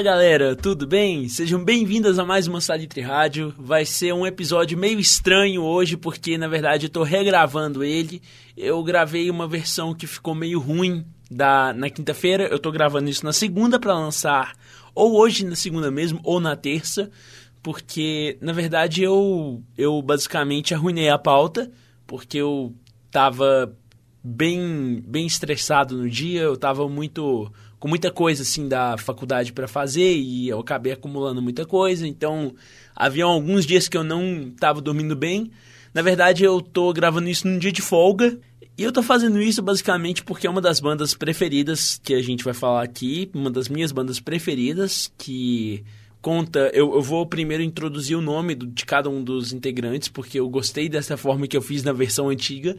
Fala galera, tudo bem? Sejam bem-vindas a mais uma Salitre Rádio. Vai ser um episódio meio estranho hoje, porque na verdade eu tô regravando ele. Eu gravei uma versão que ficou meio ruim da, na quinta-feira. Eu tô gravando isso na segunda para lançar, ou hoje na segunda mesmo, ou na terça, porque na verdade eu, eu basicamente arruinei a pauta, porque eu tava bem, bem estressado no dia, eu tava muito com muita coisa assim da faculdade para fazer e eu acabei acumulando muita coisa, então havia alguns dias que eu não estava dormindo bem. Na verdade, eu tô gravando isso num dia de folga. E eu tô fazendo isso basicamente porque é uma das bandas preferidas que a gente vai falar aqui, uma das minhas bandas preferidas, que conta. Eu, eu vou primeiro introduzir o nome do, de cada um dos integrantes, porque eu gostei dessa forma que eu fiz na versão antiga.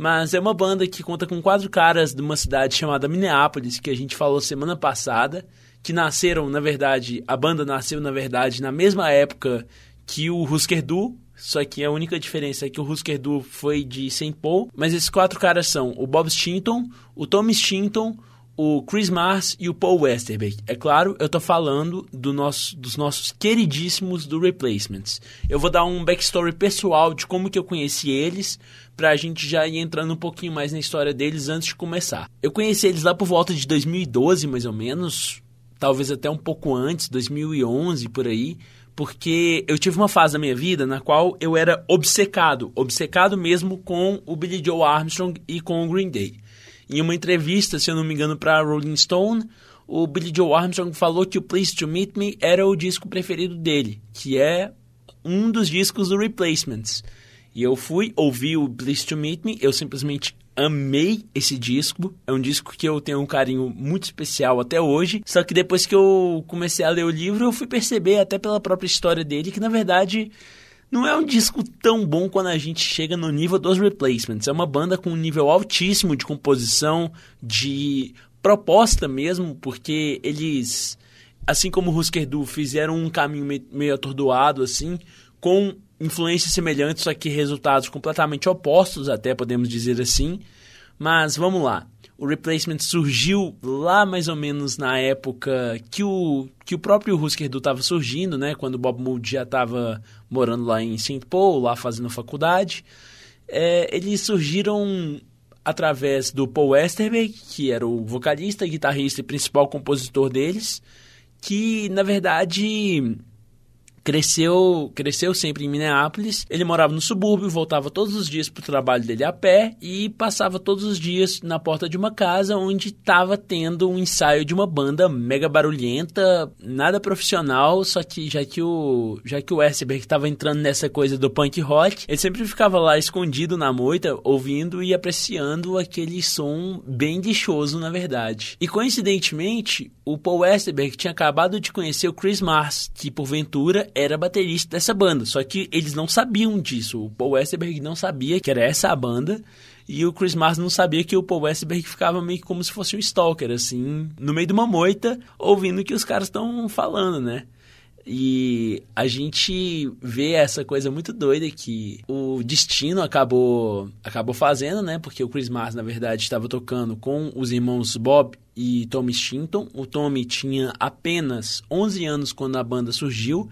Mas é uma banda que conta com quatro caras de uma cidade chamada Minneapolis, que a gente falou semana passada, que nasceram, na verdade, a banda nasceu, na verdade, na mesma época que o Husker Du, só que a única diferença é que o Husker Du foi de St. Paul, mas esses quatro caras são o Bob Stinton, o Tom Stinton, o Chris Mars e o Paul Westerbeck. É claro, eu tô falando do nosso, dos nossos queridíssimos do Replacements. Eu vou dar um backstory pessoal de como que eu conheci eles, pra gente já ir entrando um pouquinho mais na história deles antes de começar. Eu conheci eles lá por volta de 2012, mais ou menos, talvez até um pouco antes, 2011 por aí, porque eu tive uma fase da minha vida na qual eu era obcecado, obcecado mesmo com o Billy Joe Armstrong e com o Green Day. Em uma entrevista, se eu não me engano, para Rolling Stone, o Billy Joe Armstrong falou que o Please to Meet Me era o disco preferido dele, que é um dos discos do Replacements. E eu fui ouvir o Please to Meet Me, eu simplesmente amei esse disco. É um disco que eu tenho um carinho muito especial até hoje. Só que depois que eu comecei a ler o livro, eu fui perceber, até pela própria história dele, que na verdade não é um disco tão bom quando a gente chega no nível dos Replacements. É uma banda com um nível altíssimo de composição, de proposta mesmo, porque eles, assim como o Husker Du, fizeram um caminho meio atordoado, assim, com influências semelhantes, só que resultados completamente opostos, até podemos dizer assim. Mas vamos lá o replacement surgiu lá mais ou menos na época que o, que o próprio Husker Du estava surgindo, né? Quando o Bob Mould já estava morando lá em St. Paul, lá fazendo faculdade. É, eles surgiram através do Paul Westerberg, que era o vocalista, guitarrista e principal compositor deles, que na verdade cresceu, cresceu sempre em Minneapolis. Ele morava no subúrbio, voltava todos os dias para o trabalho dele a pé e passava todos os dias na porta de uma casa onde estava tendo um ensaio de uma banda mega barulhenta, nada profissional, só que já que o já que o Westerberg estava entrando nessa coisa do punk rock, ele sempre ficava lá escondido na moita, ouvindo e apreciando aquele som bem lixoso, na verdade. E coincidentemente, o Paul Westerberg tinha acabado de conhecer o Chris Mars, que porventura era baterista dessa banda. Só que eles não sabiam disso. O Paul Westerberg não sabia que era essa a banda. E o Chris Mars não sabia que o Paul Westerberg ficava meio que como se fosse um stalker, assim, no meio de uma moita, ouvindo o que os caras estão falando, né? E a gente vê essa coisa muito doida que o destino acabou acabou fazendo, né? Porque o Chris Mars, na verdade, estava tocando com os irmãos Bob e Tommy Shinton. O Tommy tinha apenas 11 anos quando a banda surgiu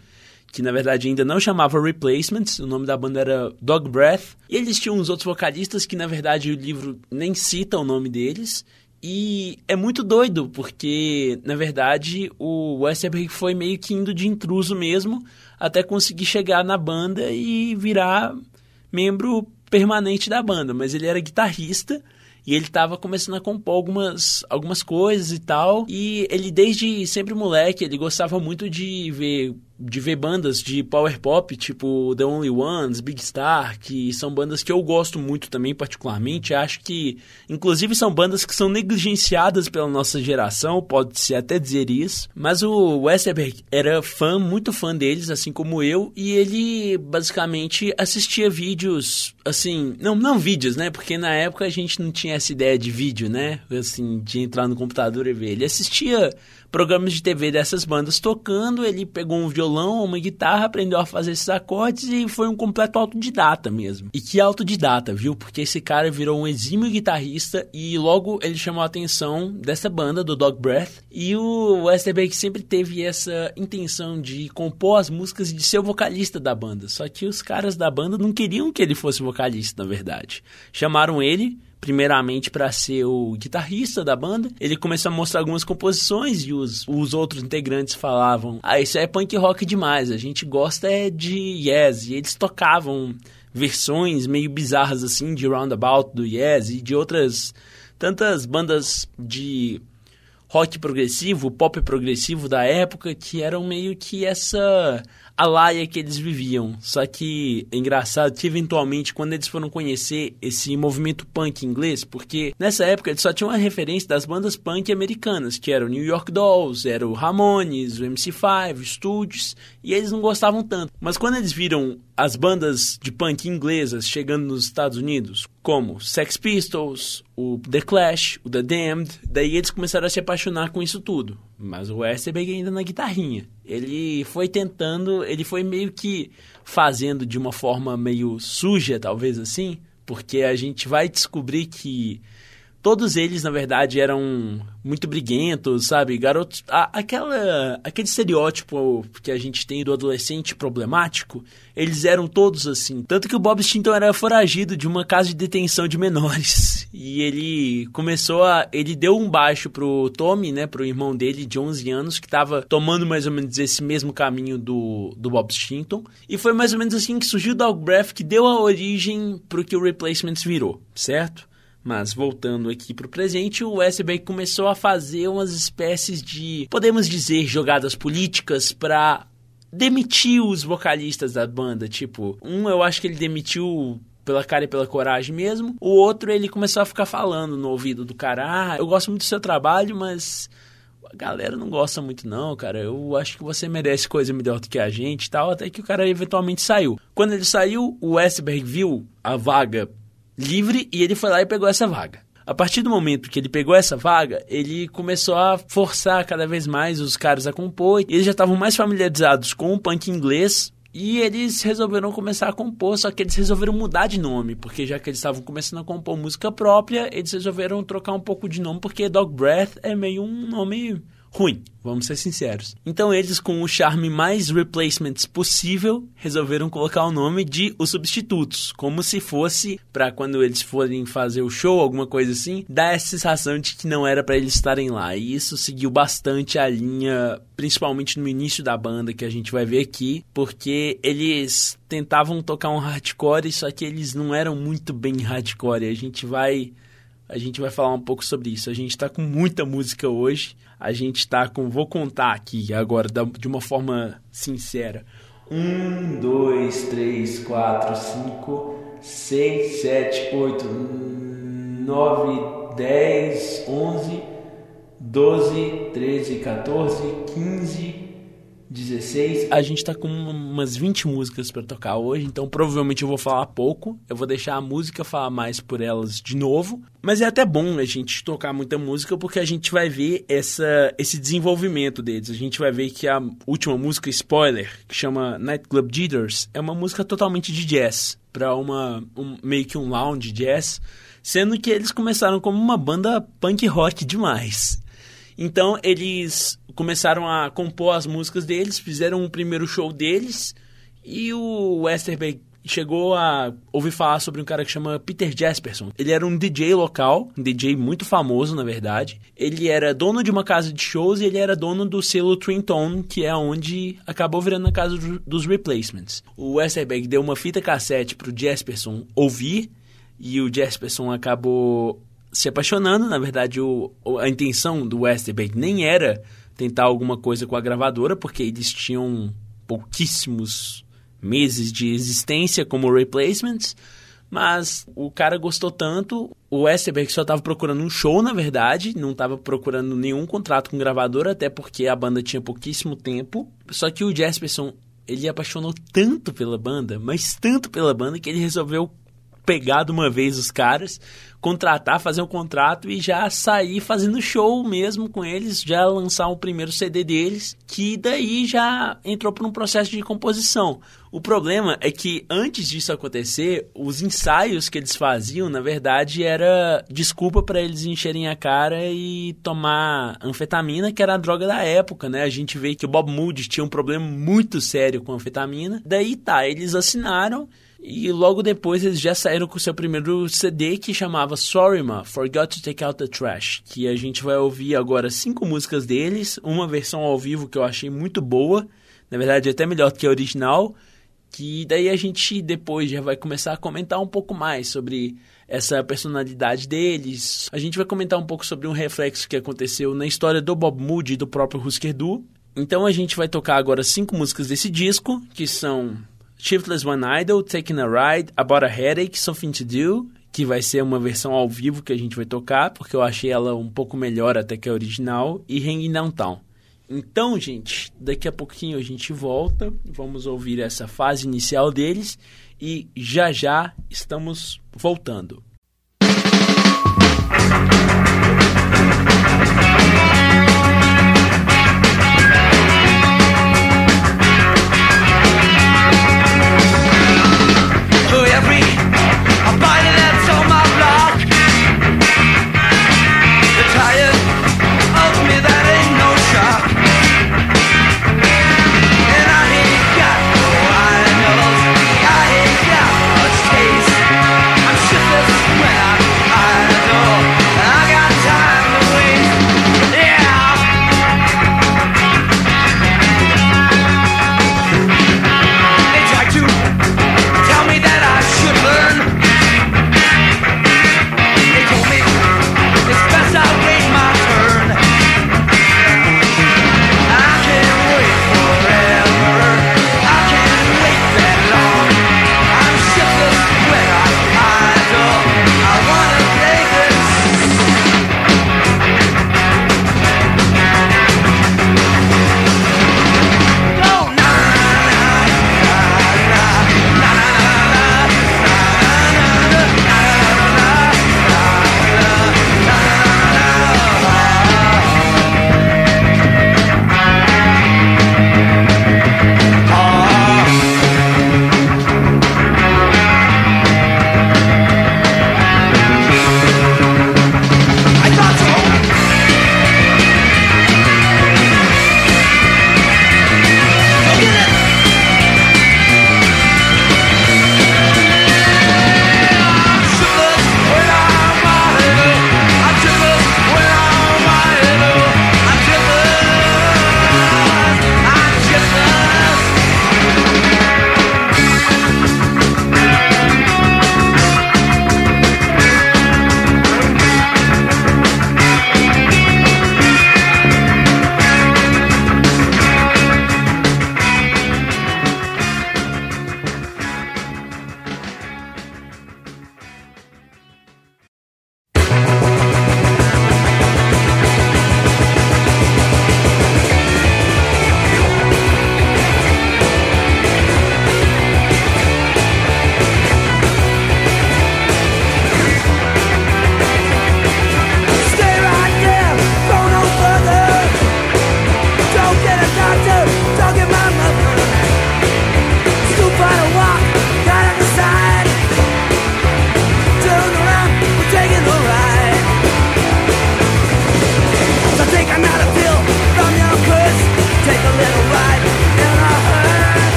que na verdade ainda não chamava Replacements, o nome da banda era Dog Breath. E eles tinham uns outros vocalistas que na verdade o livro nem cita o nome deles. E é muito doido, porque na verdade o Westerberg foi meio que indo de intruso mesmo, até conseguir chegar na banda e virar membro permanente da banda. Mas ele era guitarrista e ele estava começando a compor algumas, algumas coisas e tal. E ele, desde sempre moleque, ele gostava muito de ver de ver bandas de power pop, tipo The Only Ones, Big Star, que são bandas que eu gosto muito também, particularmente. Acho que, inclusive, são bandas que são negligenciadas pela nossa geração, pode-se até dizer isso. Mas o Westerberg era fã, muito fã deles, assim como eu, e ele basicamente assistia vídeos, assim, não, não vídeos, né? Porque na época a gente não tinha essa ideia de vídeo, né? Assim, de entrar no computador e ver. Ele assistia programas de TV dessas bandas tocando, ele pegou um violão, uma guitarra, aprendeu a fazer esses acordes e foi um completo autodidata mesmo. E que autodidata, viu? Porque esse cara virou um exímio guitarrista e logo ele chamou a atenção dessa banda, do Dog Breath. E o Westerberg sempre teve essa intenção de compor as músicas e de ser o vocalista da banda. Só que os caras da banda não queriam que ele fosse vocalista, na verdade. Chamaram ele primeiramente para ser o guitarrista da banda. Ele começou a mostrar algumas composições e os, os outros integrantes falavam: Ah, isso é punk rock demais, a gente gosta é de Yes. E eles tocavam versões meio bizarras assim de Roundabout do Yes e de outras tantas bandas de rock progressivo, pop progressivo da época que eram meio que essa a laia que eles viviam. Só que é engraçado que eventualmente quando eles foram conhecer esse movimento punk inglês, porque nessa época eles só tinham a referência das bandas punk americanas, que eram New York Dolls, era o Ramones, o MC5, o Stooges, e eles não gostavam tanto. Mas quando eles viram as bandas de punk inglesas chegando nos Estados Unidos, como Sex Pistols, o The Clash, o The Damned, daí eles começaram a se apaixonar com isso tudo. Mas o Westerberg ainda na guitarrinha. Ele foi tentando, ele foi meio que fazendo de uma forma meio suja, talvez assim, porque a gente vai descobrir que todos eles, na verdade, eram muito briguentos, sabe? Garotos. A, aquela, aquele estereótipo que a gente tem do adolescente problemático, eles eram todos assim. Tanto que o Bob Stinton era foragido de uma casa de detenção de menores. E ele começou a. Ele deu um baixo pro Tommy, né? Pro irmão dele de 11 anos, que tava tomando mais ou menos esse mesmo caminho do, do Bob Stinton. E foi mais ou menos assim que surgiu o Dog Breath, que deu a origem pro que o Replacements virou, certo? Mas voltando aqui para o presente, o Westberg começou a fazer umas espécies de, podemos dizer, jogadas políticas para demitir os vocalistas da banda. Tipo, um eu acho que ele demitiu pela cara e pela coragem mesmo. O outro ele começou a ficar falando no ouvido do cara: ah, eu gosto muito do seu trabalho, mas a galera não gosta muito não, cara. Eu acho que você merece coisa melhor do que a gente e tal. Até que o cara eventualmente saiu. Quando ele saiu, o Westberg viu a vaga livre e ele foi lá e pegou essa vaga. A partir do momento que ele pegou essa vaga, ele começou a forçar cada vez mais os caras a compor. Eles já estavam mais familiarizados com o punk inglês, e eles resolveram começar a compor, só que eles resolveram mudar de nome, porque já que eles estavam começando a compor música própria, eles resolveram trocar um pouco de nome, porque Dog Breath é meio um nome ruim, vamos ser sinceros. Então eles, com o charme mais replacements possível, resolveram colocar o nome de Os Substitutos, como se fosse para quando eles forem fazer o show, alguma coisa assim, dar essa sensação de que não era para eles estarem lá. E isso seguiu bastante a linha, principalmente no início da banda, que a gente vai ver aqui, porque eles tentavam tocar um hardcore, só que eles não eram muito bem hardcore. A gente vai a gente vai falar um pouco sobre isso. A gente está com muita música hoje. A gente está com. Vou contar aqui agora de uma forma sincera. Um, dois, três, quatro, cinco, seis, sete, oito, nove, dez, onze, doze, treze, 14, 15, 16. A gente tá com umas 20 músicas para tocar hoje, então provavelmente eu vou falar pouco. Eu vou deixar a música falar mais por elas de novo. Mas é até bom a gente tocar muita música porque a gente vai ver essa, esse desenvolvimento deles. A gente vai ver que a última música, spoiler, que chama Nightclub Jitters, é uma música totalmente de jazz. Pra uma, um, meio que um lounge jazz. Sendo que eles começaram como uma banda punk rock demais. Então eles começaram a compor as músicas deles, fizeram o primeiro show deles e o Westerberg chegou a ouvir falar sobre um cara que chama Peter Jasperson. Ele era um DJ local, um DJ muito famoso, na verdade. Ele era dono de uma casa de shows e ele era dono do selo Tone, que é onde acabou virando a casa dos Replacements. O Westerberg deu uma fita cassete pro Jasperson ouvir e o Jasperson acabou se apaixonando. Na verdade, o, a intenção do Westerberg nem era tentar alguma coisa com a gravadora, porque eles tinham pouquíssimos meses de existência como replacements. Mas o cara gostou tanto, o Westerberg só estava procurando um show, na verdade, não estava procurando nenhum contrato com gravadora, até porque a banda tinha pouquíssimo tempo. Só que o Jasperson, ele apaixonou tanto pela banda, mas tanto pela banda, que ele resolveu pegar de uma vez os caras, contratar, fazer um contrato e já sair fazendo show mesmo com eles, já lançar o primeiro CD deles, que daí já entrou por um processo de composição. O problema é que antes disso acontecer, os ensaios que eles faziam, na verdade, era desculpa para eles encherem a cara e tomar anfetamina, que era a droga da época, né? A gente vê que o Bob Moody tinha um problema muito sério com anfetamina. Daí tá, eles assinaram e logo depois eles já saíram com o seu primeiro CD que chamava Sorry Ma, Forgot to Take Out the Trash, que a gente vai ouvir agora cinco músicas deles, uma versão ao vivo que eu achei muito boa, na verdade até melhor que a original, que daí a gente depois já vai começar a comentar um pouco mais sobre essa personalidade deles. A gente vai comentar um pouco sobre um reflexo que aconteceu na história do Bob Moody e do próprio Husker Du. Então a gente vai tocar agora cinco músicas desse disco, que são Shiftless One Idol, Taking a Ride, About a Headache, Something to Do, que vai ser uma versão ao vivo que a gente vai tocar, porque eu achei ela um pouco melhor até que a original, e Hanging Downtown. Então, gente, daqui a pouquinho a gente volta, vamos ouvir essa fase inicial deles e já já estamos voltando.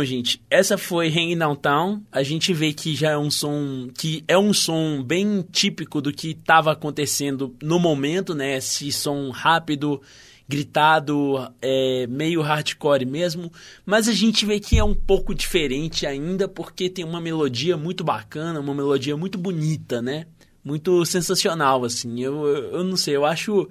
Então, gente, essa foi Hanging Downtown. A gente vê que já é um som que é um som bem típico do que estava acontecendo no momento, né? Esse som rápido, gritado, é, meio hardcore mesmo. Mas a gente vê que é um pouco diferente ainda, porque tem uma melodia muito bacana, uma melodia muito bonita, né? Muito sensacional, assim. Eu, eu, eu não sei, eu acho.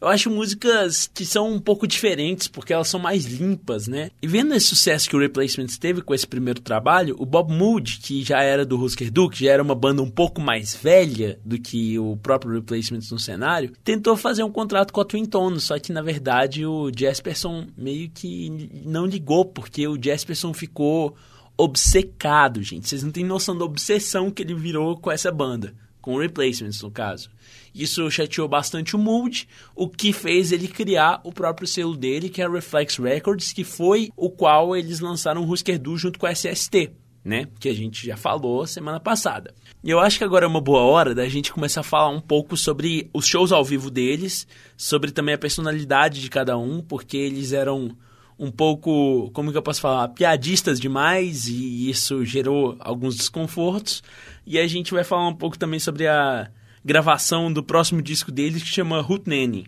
Eu acho músicas que são um pouco diferentes, porque elas são mais limpas, né? E vendo esse sucesso que o Replacements teve com esse primeiro trabalho, o Bob Mood, que já era do Husker Du, que já era uma banda um pouco mais velha do que o próprio Replacements no cenário, tentou fazer um contrato com a Twin Tone, só que na verdade o Jesperson meio que não ligou, porque o Jesperson ficou obcecado, gente. Vocês não têm noção da obsessão que ele virou com essa banda, com Replacements no caso. Isso chateou bastante o Mood, o que fez ele criar o próprio selo dele, que é a Reflex Records, que foi o qual eles lançaram o Husker Du junto com a SST, né? Que a gente já falou semana passada. E eu acho que agora é uma boa hora da gente começar a falar um pouco sobre os shows ao vivo deles, sobre também a personalidade de cada um, porque eles eram um pouco, como que eu posso falar, piadistas demais e isso gerou alguns desconfortos. E a gente vai falar um pouco também sobre a gravação do próximo disco deles que chama Hootenanny.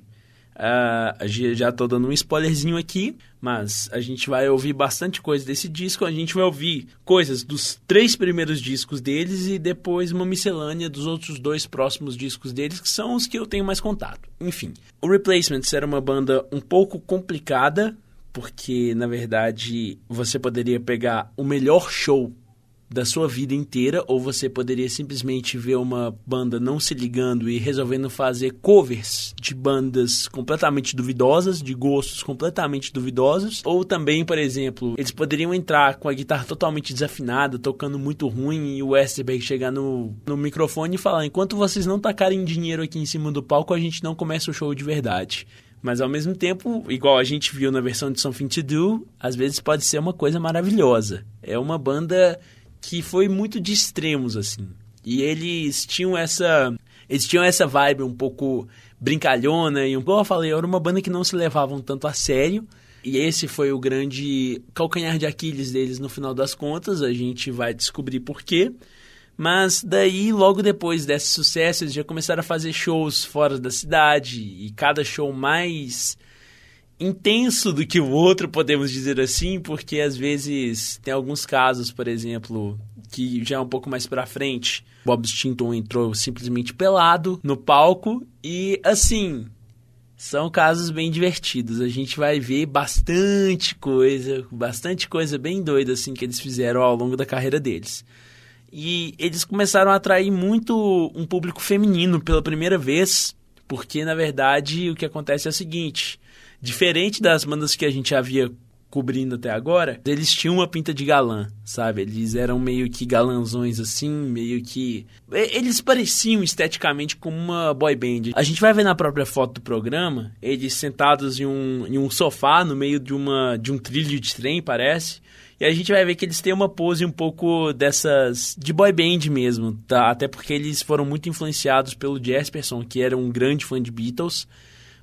Uh, já estou dando um spoilerzinho aqui, mas a gente vai ouvir bastante coisa desse disco. A gente vai ouvir coisas dos três primeiros discos deles e depois uma miscelânea dos outros dois próximos discos deles, que são os que eu tenho mais contato. Enfim, o Replacements era uma banda um pouco complicada, porque na verdade você poderia pegar o melhor show da sua vida inteira, ou você poderia simplesmente ver uma banda não se ligando e resolvendo fazer covers de bandas completamente duvidosas, de gostos completamente duvidosos, ou também, por exemplo, eles poderiam entrar com a guitarra totalmente desafinada, tocando muito ruim, e o Westerberg chegar no, no microfone e falar: enquanto vocês não tacarem dinheiro aqui em cima do palco, a gente não começa o show de verdade. Mas ao mesmo tempo, igual a gente viu na versão de Something to Do, às vezes pode ser uma coisa maravilhosa. É uma banda que foi muito de extremos, assim. E eles tinham essa. Eles tinham essa vibe um pouco brincalhona e, como eu falei, era uma banda que não se levavam tanto a sério. E esse foi o grande calcanhar de Aquiles deles no final das contas. A gente vai descobrir por quê. Mas daí, logo depois desse sucesso, eles já começaram a fazer shows fora da cidade. E cada show mais intenso do que o outro, podemos dizer assim, porque às vezes tem alguns casos, por exemplo, que já é um pouco mais pra frente. Bob Stinton entrou simplesmente pelado no palco e assim, são casos bem divertidos. A gente vai ver bastante coisa, bastante coisa bem doida assim que eles fizeram ao longo da carreira deles. E eles começaram a atrair muito um público feminino pela primeira vez, porque na verdade o que acontece é o seguinte: diferente das bandas que a gente havia cobrindo até agora, eles tinham uma pinta de galã, sabe? Eles eram meio que galanzões assim, meio que. Eles pareciam esteticamente como uma boy band. A gente vai ver na própria foto do programa, eles sentados em um, em um sofá no meio de, uma, de um trilho de trem, parece. E a gente vai ver que eles têm uma pose um pouco dessas. de boy band mesmo, tá? Até porque eles foram muito influenciados pelo Jesperson, que era um grande fã de Beatles.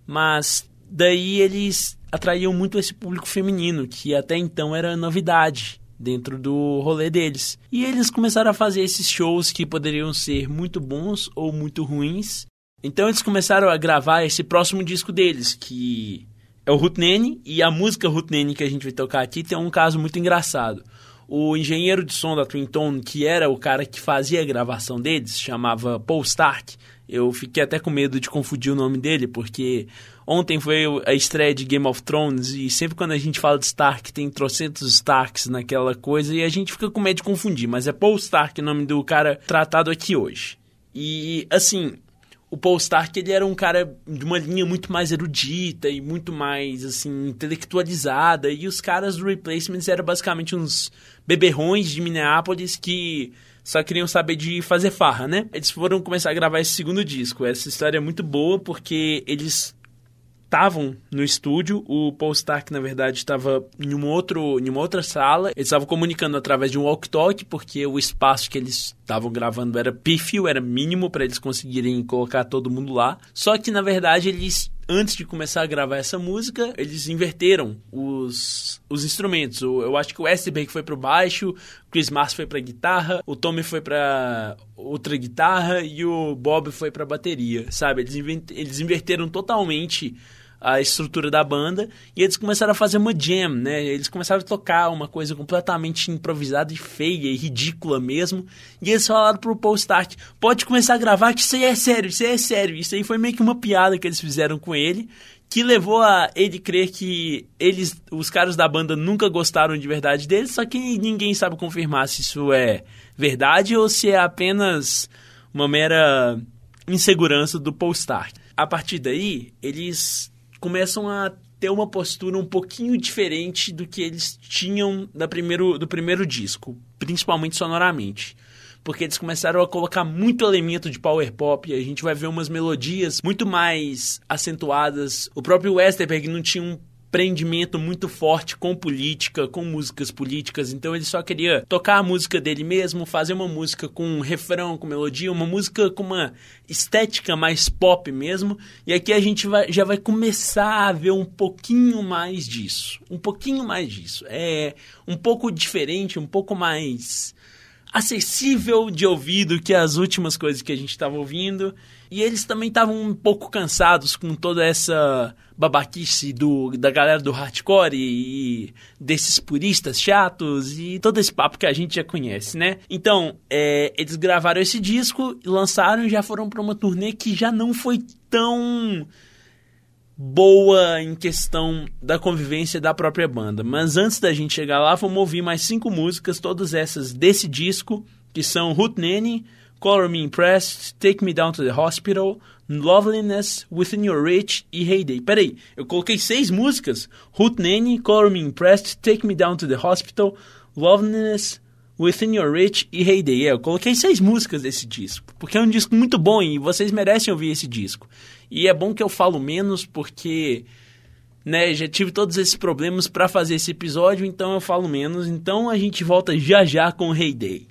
Mas daí eles atraíam muito esse público feminino, que até então era novidade dentro do rolê deles. E eles começaram a fazer esses shows que poderiam ser muito bons ou muito ruins. Então eles começaram a gravar esse próximo disco deles, que é o Hutnene, e a música Hutnene que a gente vai tocar aqui tem um caso muito engraçado. o engenheiro de som da Twin Tone, que era o cara que fazia a gravação deles, chamava Paul Stark. Eu fiquei até com medo de confundir o nome dele, porque ontem foi a estreia de Game of Thrones e sempre quando a gente fala de Stark tem trocentos Starks naquela coisa e a gente fica com medo de confundir, mas é Paul Stark o nome do cara tratado aqui hoje. E assim, o Paul Stark ele era um cara de uma linha muito mais erudita e muito mais assim intelectualizada e os caras do Replacements eram basicamente uns beberrões de Minneapolis que só queriam saber de fazer farra, né? Eles foram começar a gravar esse segundo disco. Essa história é muito boa porque eles estavam no estúdio. O Paul Stark, na verdade, estava em, um outro, em uma outra sala. Eles estavam comunicando através de um walk-talk, porque o espaço que eles estavam gravando era pífio, era mínimo para eles conseguirem colocar todo mundo lá. Só que, na verdade, eles antes de começar a gravar essa música, eles inverteram os, os instrumentos. O, eu acho que o Westerberg foi pro baixo, o Chris Mars foi pra guitarra, o Tommy foi pra outra guitarra e o Bob foi pra bateria, sabe? Eles, eles inverteram totalmente a estrutura da banda e eles começaram a fazer uma jam, né? Eles começaram a tocar uma coisa completamente improvisada e feia e ridícula mesmo. E eles falaram pro Paul Stark: pode começar a gravar, que isso aí é sério, isso aí é sério. Isso aí foi meio que uma piada que eles fizeram com ele. Que levou a ele crer que eles, os caras da banda nunca gostaram de verdade dele, só que ninguém sabe confirmar se isso é verdade ou se é apenas uma mera insegurança do Paul Stark. A partir daí, eles começam a ter uma postura um pouquinho diferente do que eles tinham da primeiro, do primeiro disco, principalmente sonoramente. Porque eles começaram a colocar muito elemento de power pop, e a gente vai ver umas melodias muito mais acentuadas. O próprio Westerberg não tinha um prendimento muito forte com política, com músicas políticas, então ele só queria tocar a música dele mesmo, fazer uma música com um refrão, com melodia, uma música com uma estética mais pop mesmo, e aqui a gente vai, já vai começar a ver um pouquinho mais disso, um pouquinho mais disso, é um pouco diferente, um pouco mais acessível de ouvido que as últimas coisas que a gente estava ouvindo. E eles também estavam um pouco cansados com toda essa babaquice do, da galera do hardcore e, e, desses puristas chatos e todo esse papo que a gente já conhece, né? Então, é, eles gravaram esse disco, lançaram e já foram para uma turnê que já não foi tão boa em questão da convivência da própria banda. Mas antes da gente chegar lá, vamos ouvir mais cinco músicas, todas essas desse disco, que são Hootenanny, Color Me Impressed, Take Me Down to the Hospital, Loveliness, Within Your Reach e Heyday. Peraí, eu coloquei seis músicas? Hootenanny, Color Me Impressed, Take Me Down to the Hospital, Loveliness, Within Your Reach e Heyday. É, eu coloquei seis músicas desse disco, porque é um disco muito bom e vocês merecem ouvir esse disco. E é bom que eu falo menos porque né, já tive todos esses problemas para fazer esse episódio, então eu falo menos. Então a gente volta já já com Heyday.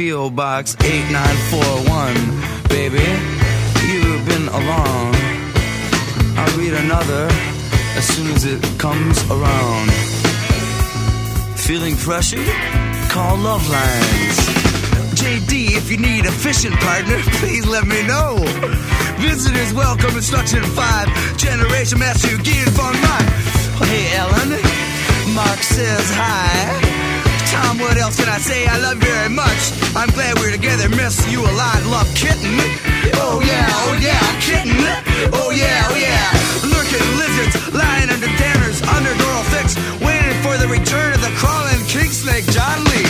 P.O. Box 8941. Baby, you've been along. I'll read another as soon as it comes around. Feeling pressured? Call Love Lines. JD, if you need a fishing partner, please let me know. Visitors welcome, instruction five. Generation master, geared for mine. Hey, Ellen. Mark says hi. Tom, what else can I say? I love you very much. I'm glad we're together. Miss you a lot. Love kitten. Oh yeah, oh yeah, kitten. Oh yeah, oh yeah. Lurking lizards lying under tanners, under Doral Fix, waiting for the return of the crawling king snake, John Lee.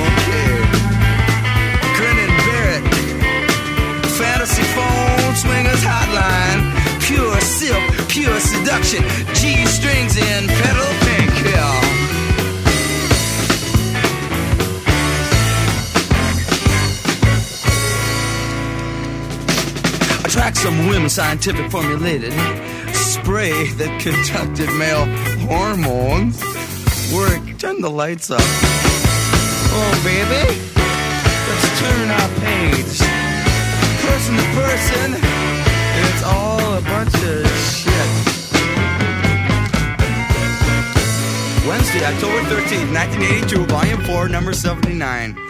Okay. Grinning Barrett. Fantasy phone swingers hotline. Pure silk, pure seduction. G strings in pedal some women, scientific formulated spray that conducted male hormones. Work, turn the lights up. Oh, baby, let's turn our page. Person to person, it's all a bunch of shit. Wednesday, October 13th, 1982, Volume 4, Number 79.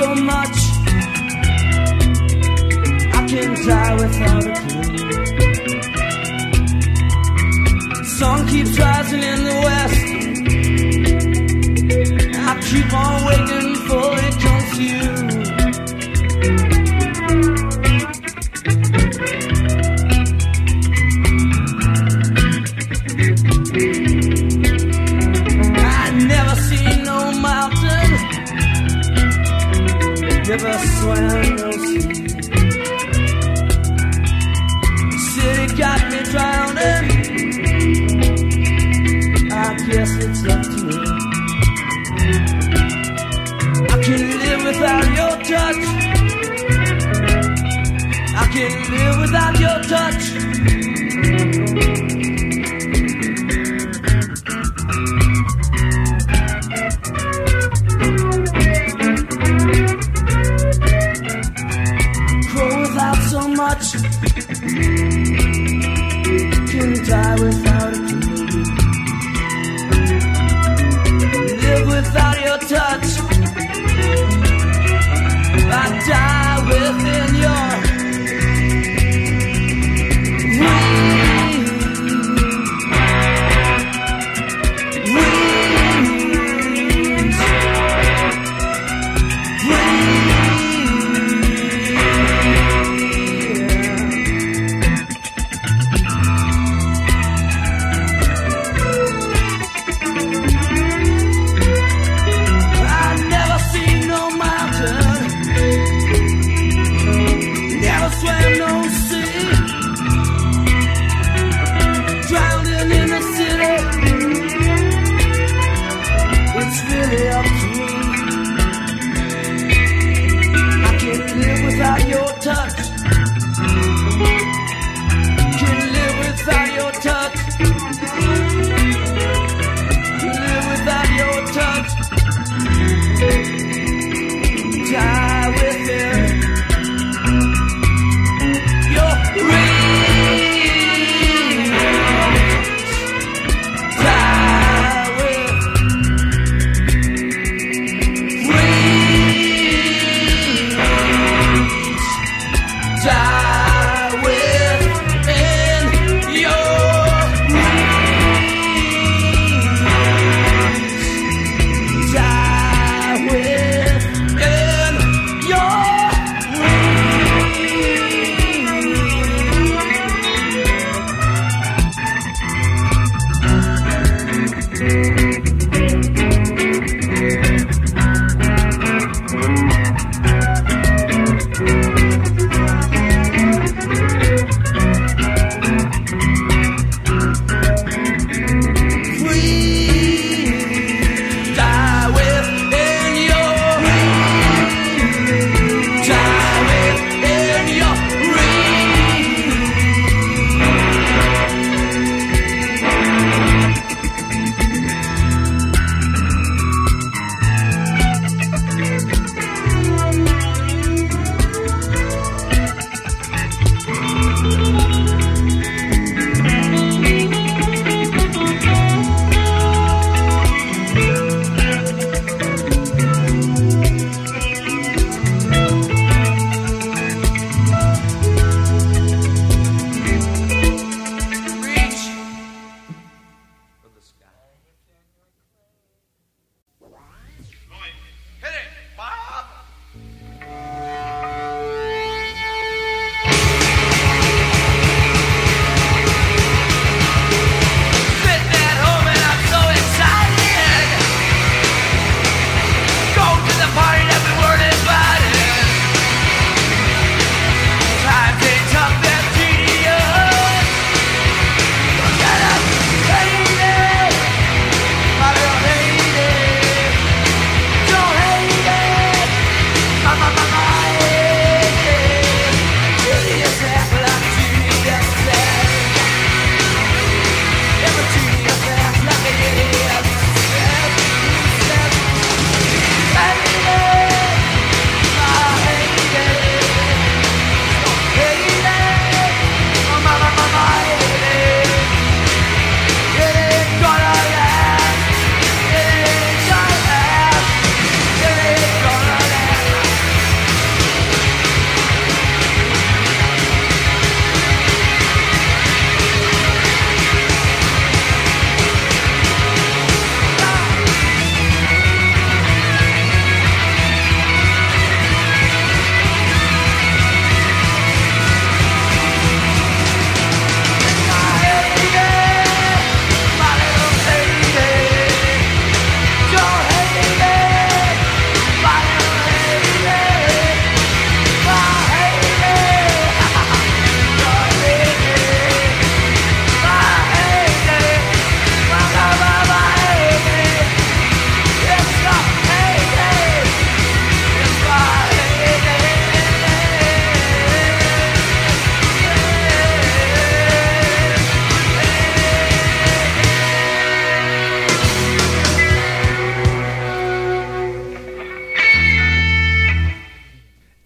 So much. I can die without a clue.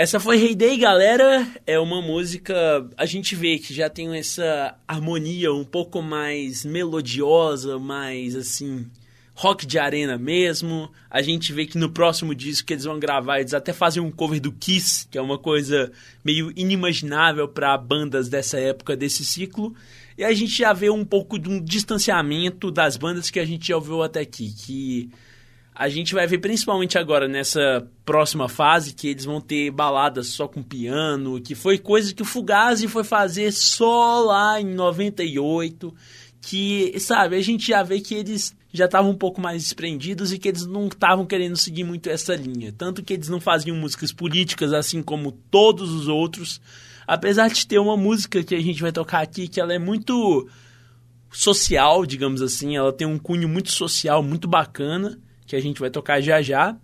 Essa foi Hey Day, galera. É uma música. A gente vê que já tem essa harmonia um pouco mais melodiosa, mais assim. Rock de arena mesmo. A gente vê que no próximo disco que eles vão gravar, eles até fazem um cover do Kiss, que é uma coisa meio inimaginável para bandas dessa época, desse ciclo. E a gente já vê um pouco de um distanciamento das bandas que a gente já ouviu até aqui. Que a gente vai ver principalmente agora nessa próxima fase que eles vão ter baladas só com piano, que foi coisa que o Fugazi foi fazer só lá em 98, que, sabe, a gente já vê que eles já estavam um pouco mais desprendidos e que eles não estavam querendo seguir muito essa linha. Tanto que eles não faziam músicas políticas assim como todos os outros, apesar de ter uma música que a gente vai tocar aqui que ela é muito social, digamos assim, ela tem um cunho muito social, muito bacana que a gente vai tocar já já.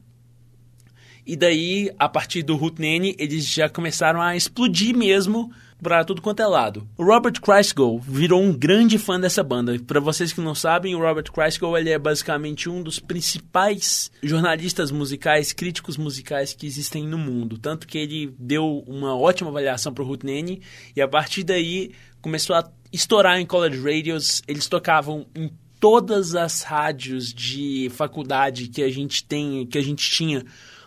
E daí, a partir do Hutnene, eles já começaram a explodir mesmo para tudo quanto é lado. O Robert Christgau virou um grande fã dessa banda. Para vocês que não sabem, o Robert Christgau ele é basicamente um dos principais jornalistas musicais, críticos musicais que existem no mundo. Tanto que ele deu uma ótima avaliação para o Hutnene e a partir daí começou a estourar em college radios. Eles tocavam em todas as rádios de faculdade que a gente tem, que a gente tinha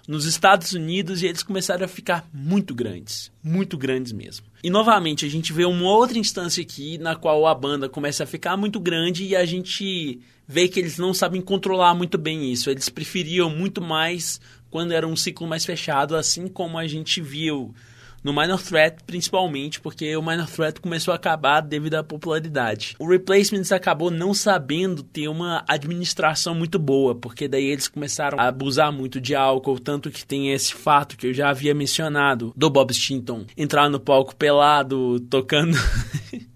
nos Estados Unidos e eles começaram a ficar muito grandes, muito grandes mesmo. E novamente a gente vê uma outra instância aqui na qual a banda começa a ficar muito grande e a gente vê que eles não sabem controlar muito bem isso. Eles preferiam muito mais quando era um ciclo mais fechado, assim como a gente viu no Minor Threat, principalmente, porque o Minor Threat começou a acabar devido à popularidade. O Replacements acabou não sabendo ter uma administração muito boa, porque daí eles começaram a abusar muito de álcool, tanto que tem esse fato que eu já havia mencionado do Bob Stinton entrar no palco pelado, tocando.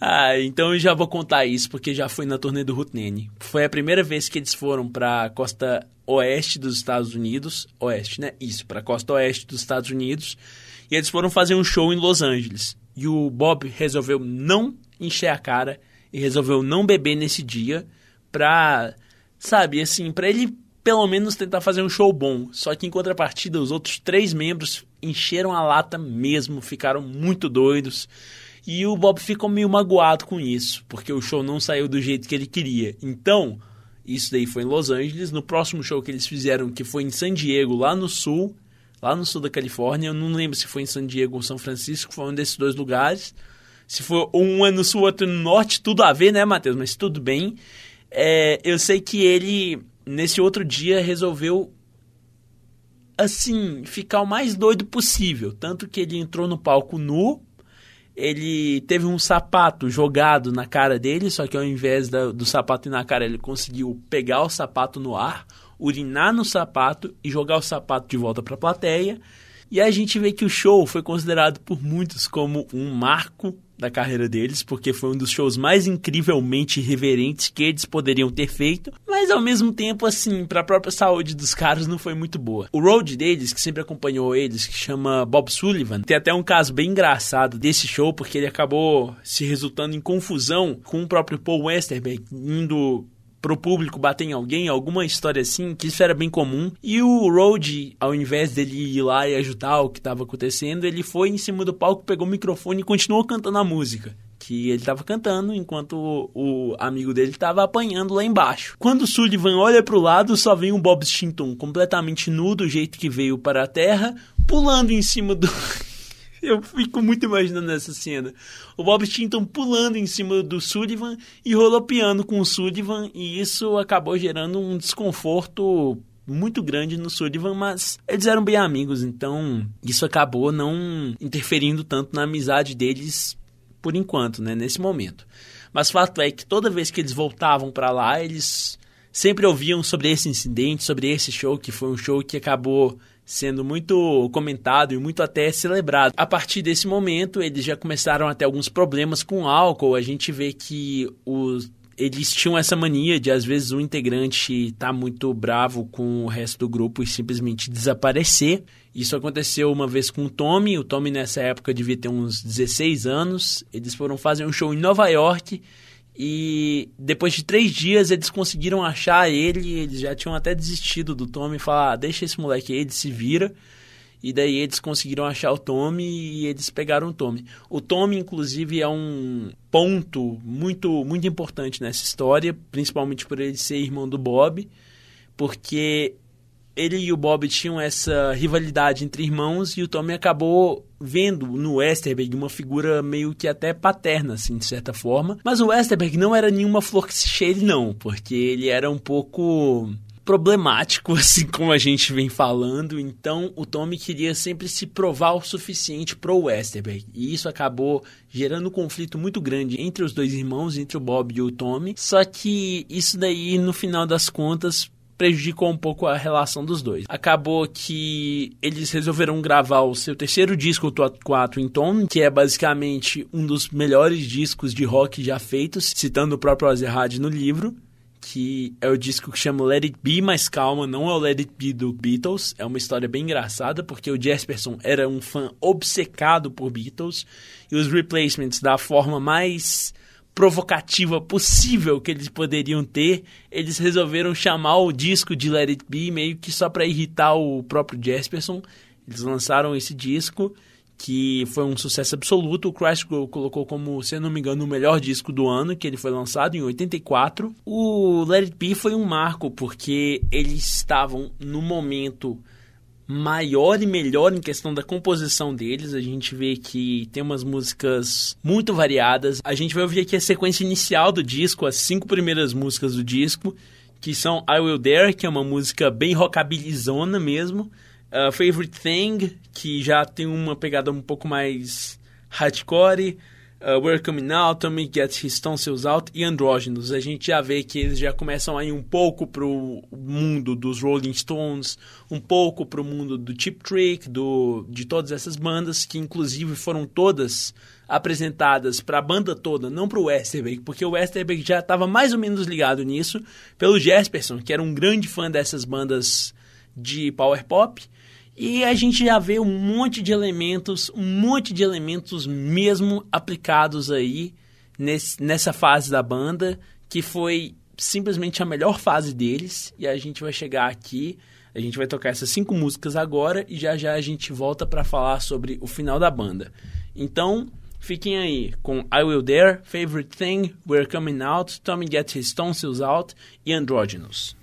Ah, então eu já vou contar isso porque já fui na turnê do Rutnene. Foi a primeira vez que eles foram para costa oeste dos Estados Unidos, oeste, né? Isso, para costa oeste dos Estados Unidos, e eles foram fazer um show em Los Angeles. E o Bob resolveu não encher a cara e resolveu não beber nesse dia pra, sabe, assim, para ele pelo menos tentar fazer um show bom. Só que em contrapartida, os outros três membros encheram a lata mesmo, ficaram muito doidos. E o Bob ficou meio magoado com isso, porque o show não saiu do jeito que ele queria. Então, isso daí foi em Los Angeles. No próximo show que eles fizeram, que foi em San Diego, lá no sul, lá no sul da Califórnia, eu não lembro se foi em San Diego ou São Francisco, foi um desses dois lugares. Se for um é no sul, outro no norte, tudo a ver, né, Matheus? Mas tudo bem. É, eu sei que ele, nesse outro dia, resolveu, assim, ficar o mais doido possível. Tanto que ele entrou no palco nu, ele teve um sapato jogado na cara dele, só que ao invés da, do sapato ir na cara, ele conseguiu pegar o sapato no ar, urinar no sapato e jogar o sapato de volta para a plateia. E a gente vê que o show foi considerado por muitos como um marco da carreira deles, porque foi um dos shows mais incrivelmente irreverentes que eles poderiam ter feito, mas ao mesmo tempo, assim, para a própria saúde dos caras não foi muito boa. O road deles, que sempre acompanhou eles, que chama Bob Sullivan, tem até um caso bem engraçado desse show, porque ele acabou se resultando em confusão com o próprio Paul Westerberg, indo pro público bater em alguém, alguma história assim, que isso era bem comum. E o Road, ao invés dele ir lá e ajudar o que estava acontecendo, ele foi em cima do palco, pegou o microfone e continuou cantando a música que ele estava cantando enquanto o, amigo dele estava apanhando lá embaixo. Quando Sullivan olha para o lado, só vem um Bob Stinton completamente nu do jeito que veio para a terra, pulando em cima do Eu fico muito imaginando essa cena. O Bob Stinton pulando em cima do Sullivan e rolopeando com o Sullivan, e isso acabou gerando um desconforto muito grande no Sullivan, mas eles eram bem amigos, então isso acabou não interferindo tanto na amizade deles por enquanto, né, nesse momento. Mas fato é que toda vez que eles voltavam para lá, eles sempre ouviam sobre esse incidente, sobre esse show, que foi um show que acabou sendo muito comentado e muito até celebrado. A partir desse momento, eles já começaram a ter alguns problemas com álcool. A gente vê que os eles tinham essa mania de às vezes um integrante tá muito bravo com o resto do grupo e simplesmente desaparecer. Isso aconteceu uma vez com o Tommy. O Tommy nessa época devia ter uns 16 anos. Eles foram fazer um show em Nova York e depois de três dias eles conseguiram achar ele. Eles já tinham até desistido do Tommy e falar: ah, deixa esse moleque aí, ele se vira. E daí eles conseguiram achar o Tommy e eles pegaram o Tommy. O Tommy, inclusive, é um ponto muito, muito importante nessa história, principalmente por ele ser irmão do Bob, porque ele e o Bob tinham essa rivalidade entre irmãos e o Tommy acabou vendo no Westerberg uma figura meio que até paterna, assim, de certa forma. Mas o Westerberg não era nenhuma flor que se cheire, não, porque ele era um pouco problemático, assim como a gente vem falando. Então, o Tommy queria sempre se provar o suficiente pro Westerberg. E isso acabou gerando um conflito muito grande entre os dois irmãos, entre o Bob e o Tommy. Só que isso daí, no final das contas, prejudicou um pouco a relação dos dois. Acabou que eles resolveram gravar o seu terceiro disco com a Twin Tone, que é basicamente um dos melhores discos de rock já feitos, citando o próprio Ozzy no livro que é o disco que chama Let It Be, mas calma, não é o Let It Be do Beatles. É uma história bem engraçada, porque o Jesperson era um fã obcecado por Beatles, e os replacements, da forma mais provocativa possível que eles poderiam ter, eles resolveram chamar o disco de Let It Be meio que só para irritar o próprio Jesperson. Eles lançaram esse disco que foi um sucesso absoluto. O Crash colocou como, se eu não me engano, o melhor disco do ano, que ele foi lançado em 84. O Let It Be foi um marco porque eles estavam no momento maior e melhor em questão da composição deles. A gente vê que tem umas músicas muito variadas. A gente vai ouvir aqui a sequência inicial do disco, as cinco primeiras músicas do disco, que são I Will Dare, que é uma música bem rockabilizona mesmo. Uh, Favorite Thing, que já tem uma pegada um pouco mais hardcore. Uh, We're Coming Out, Tommy Gets His Tonsils Out e Andrógenos. A gente já vê que eles já começam a ir um pouco pro mundo dos Rolling Stones, um pouco pro mundo do Chip Trick, do, de todas essas bandas, que inclusive foram todas apresentadas para a banda toda, não para o Westerberg, porque o Westerberg já estava mais ou menos ligado nisso, pelo Jesperson, que era um grande fã dessas bandas de power pop. E a gente já vê um monte de elementos, um monte de elementos mesmo aplicados aí nesse, nessa fase da banda, que foi simplesmente a melhor fase deles. E a gente vai chegar aqui, a gente vai tocar essas cinco músicas agora e já já a gente volta para falar sobre o final da banda. Então, fiquem aí com I Will Dare, Favorite Thing, We're Coming Out, Tommy Get His Tonsils Out e Androgynous.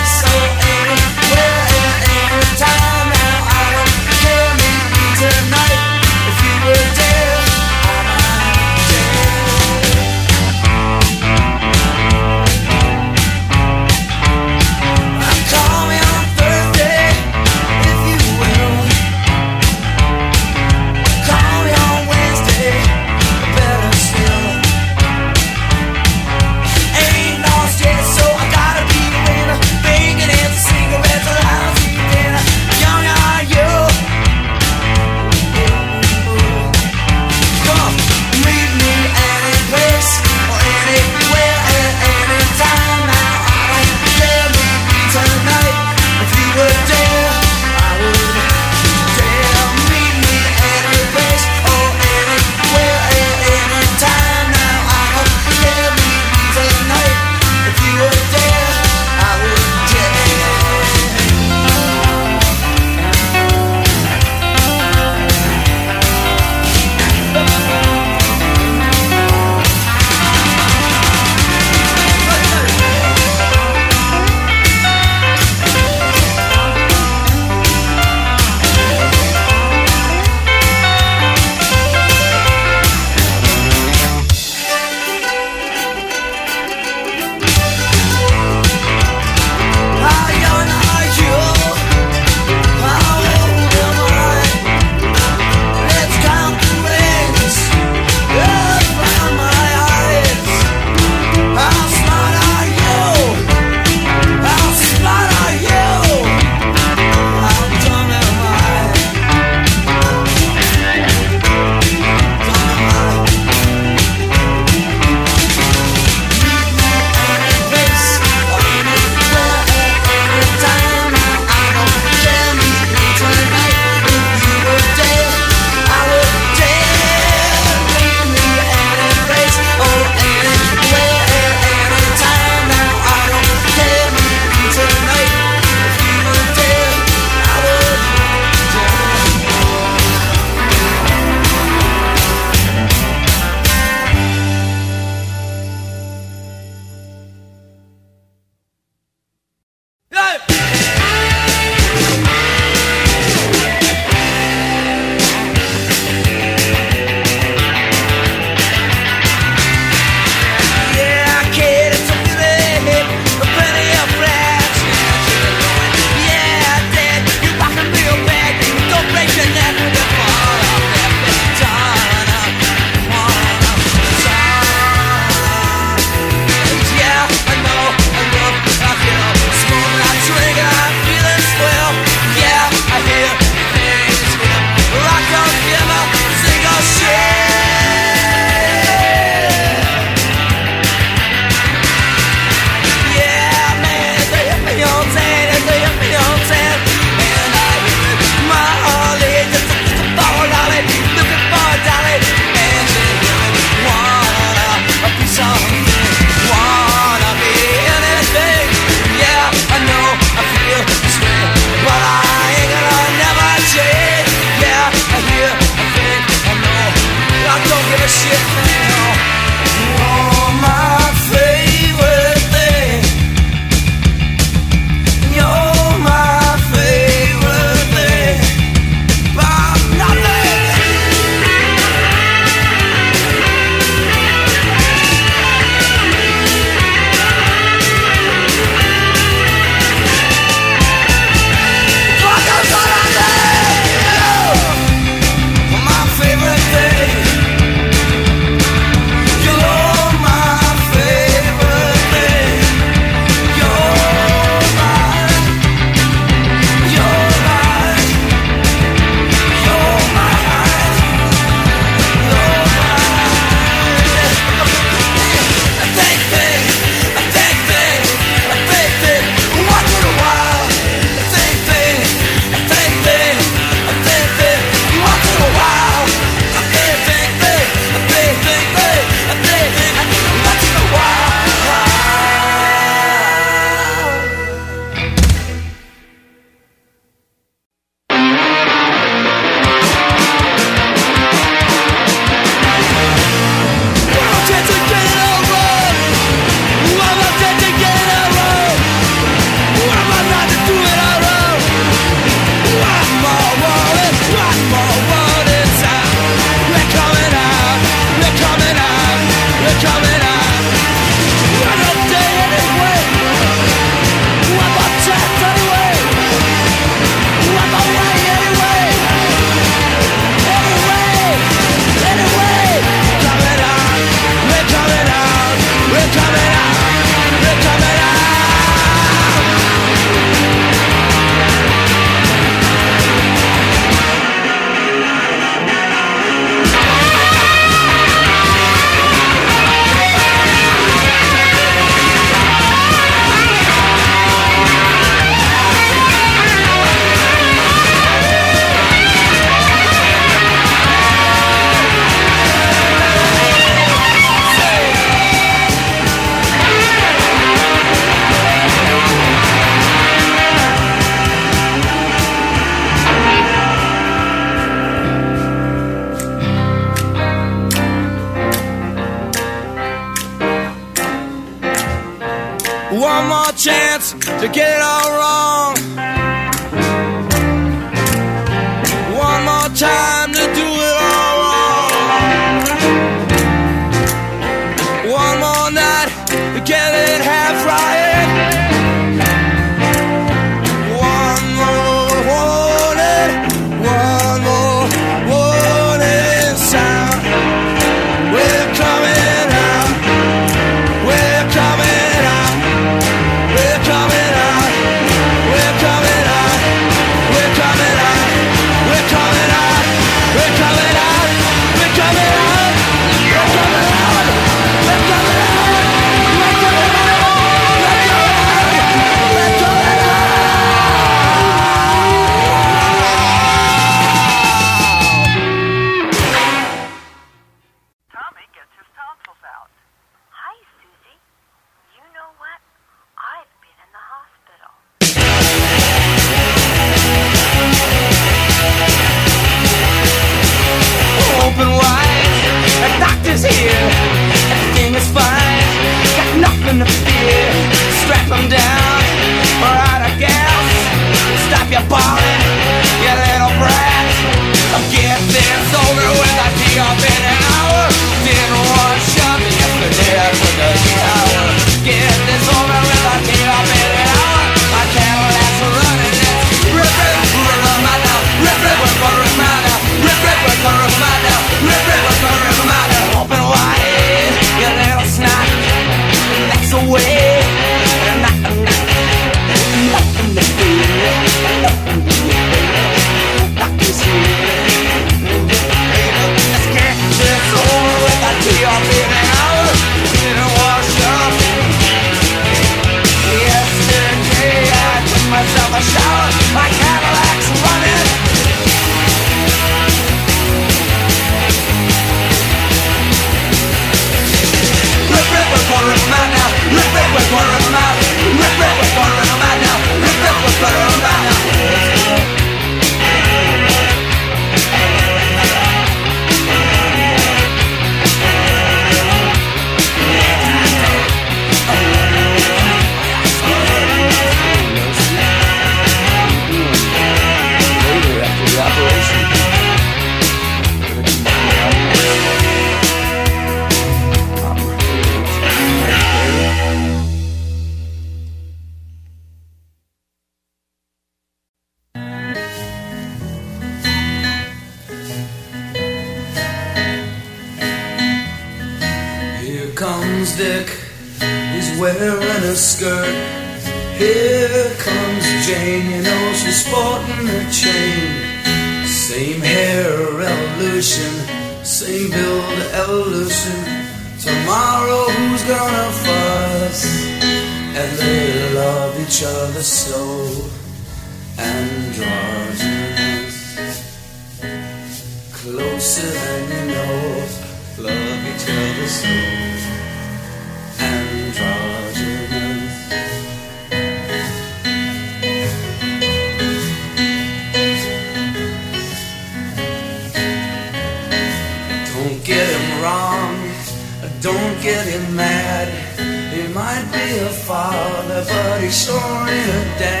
Sure ain't a.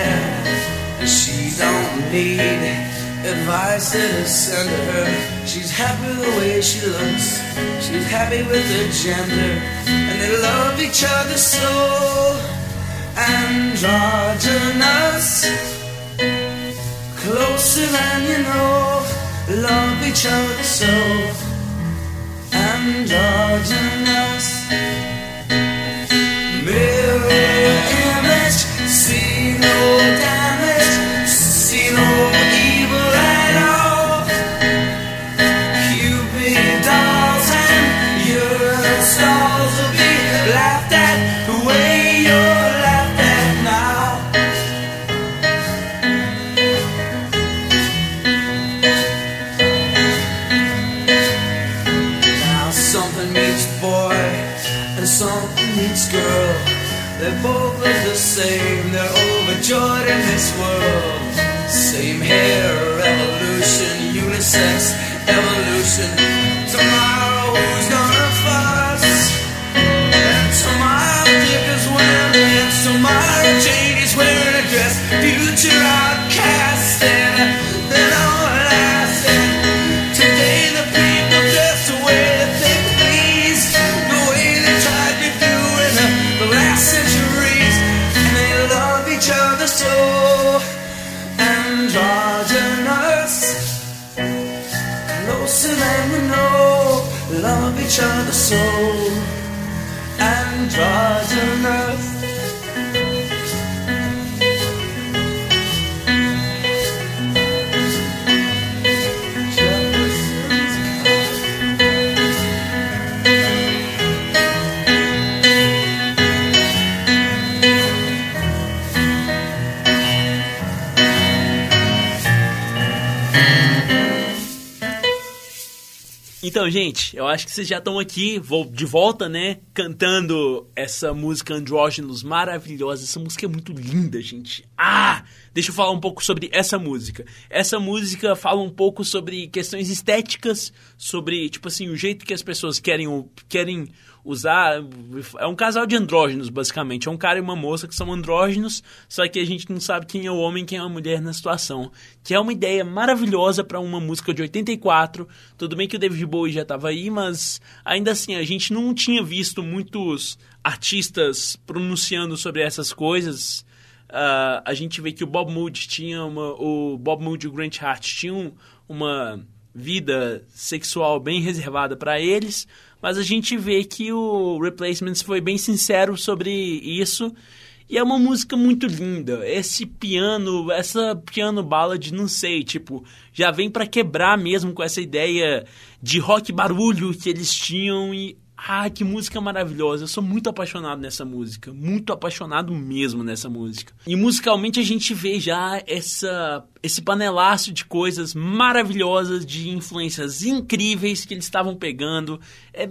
And she don't need advice to her. She's happy the way she looks, she's happy with her gender, and they love each other so androgynous. Closer than you know, love each other so androgynous. Mirror let Então, gente, eu acho que vocês já estão aqui, vou de volta, né? Cantando essa música Andrógenos maravilhosa. Essa música é muito linda, gente. Ah! Deixa eu falar um pouco sobre essa música. Essa música fala um pouco sobre questões estéticas, sobre, tipo assim, o jeito que as pessoas querem, querem usar. É um casal de andrógenos, basicamente. É um cara e uma moça que são andrógenos, só que a gente não sabe quem é o homem e quem é a mulher na situação. Que é uma ideia maravilhosa para uma música de 84. Tudo bem que o David Bowie já estava aí, mas ainda assim, a gente não tinha visto muitos artistas pronunciando sobre essas coisas. Ah, a gente vê que o Bob Mood tinha uma. O Bob Mood e o Grant Hart tinham uma vida sexual bem reservada para eles, mas a gente vê que o Replacements foi bem sincero sobre isso. E é uma música muito linda. Esse piano, essa piano ballad, não sei, tipo, já vem para quebrar mesmo com essa ideia de rock barulho que eles tinham e ah, que música maravilhosa. Eu sou muito apaixonado nessa música. Muito apaixonado mesmo nessa música. E musicalmente a gente vê já essa, esse panelaço de coisas maravilhosas, de influências incríveis que eles estavam pegando. É,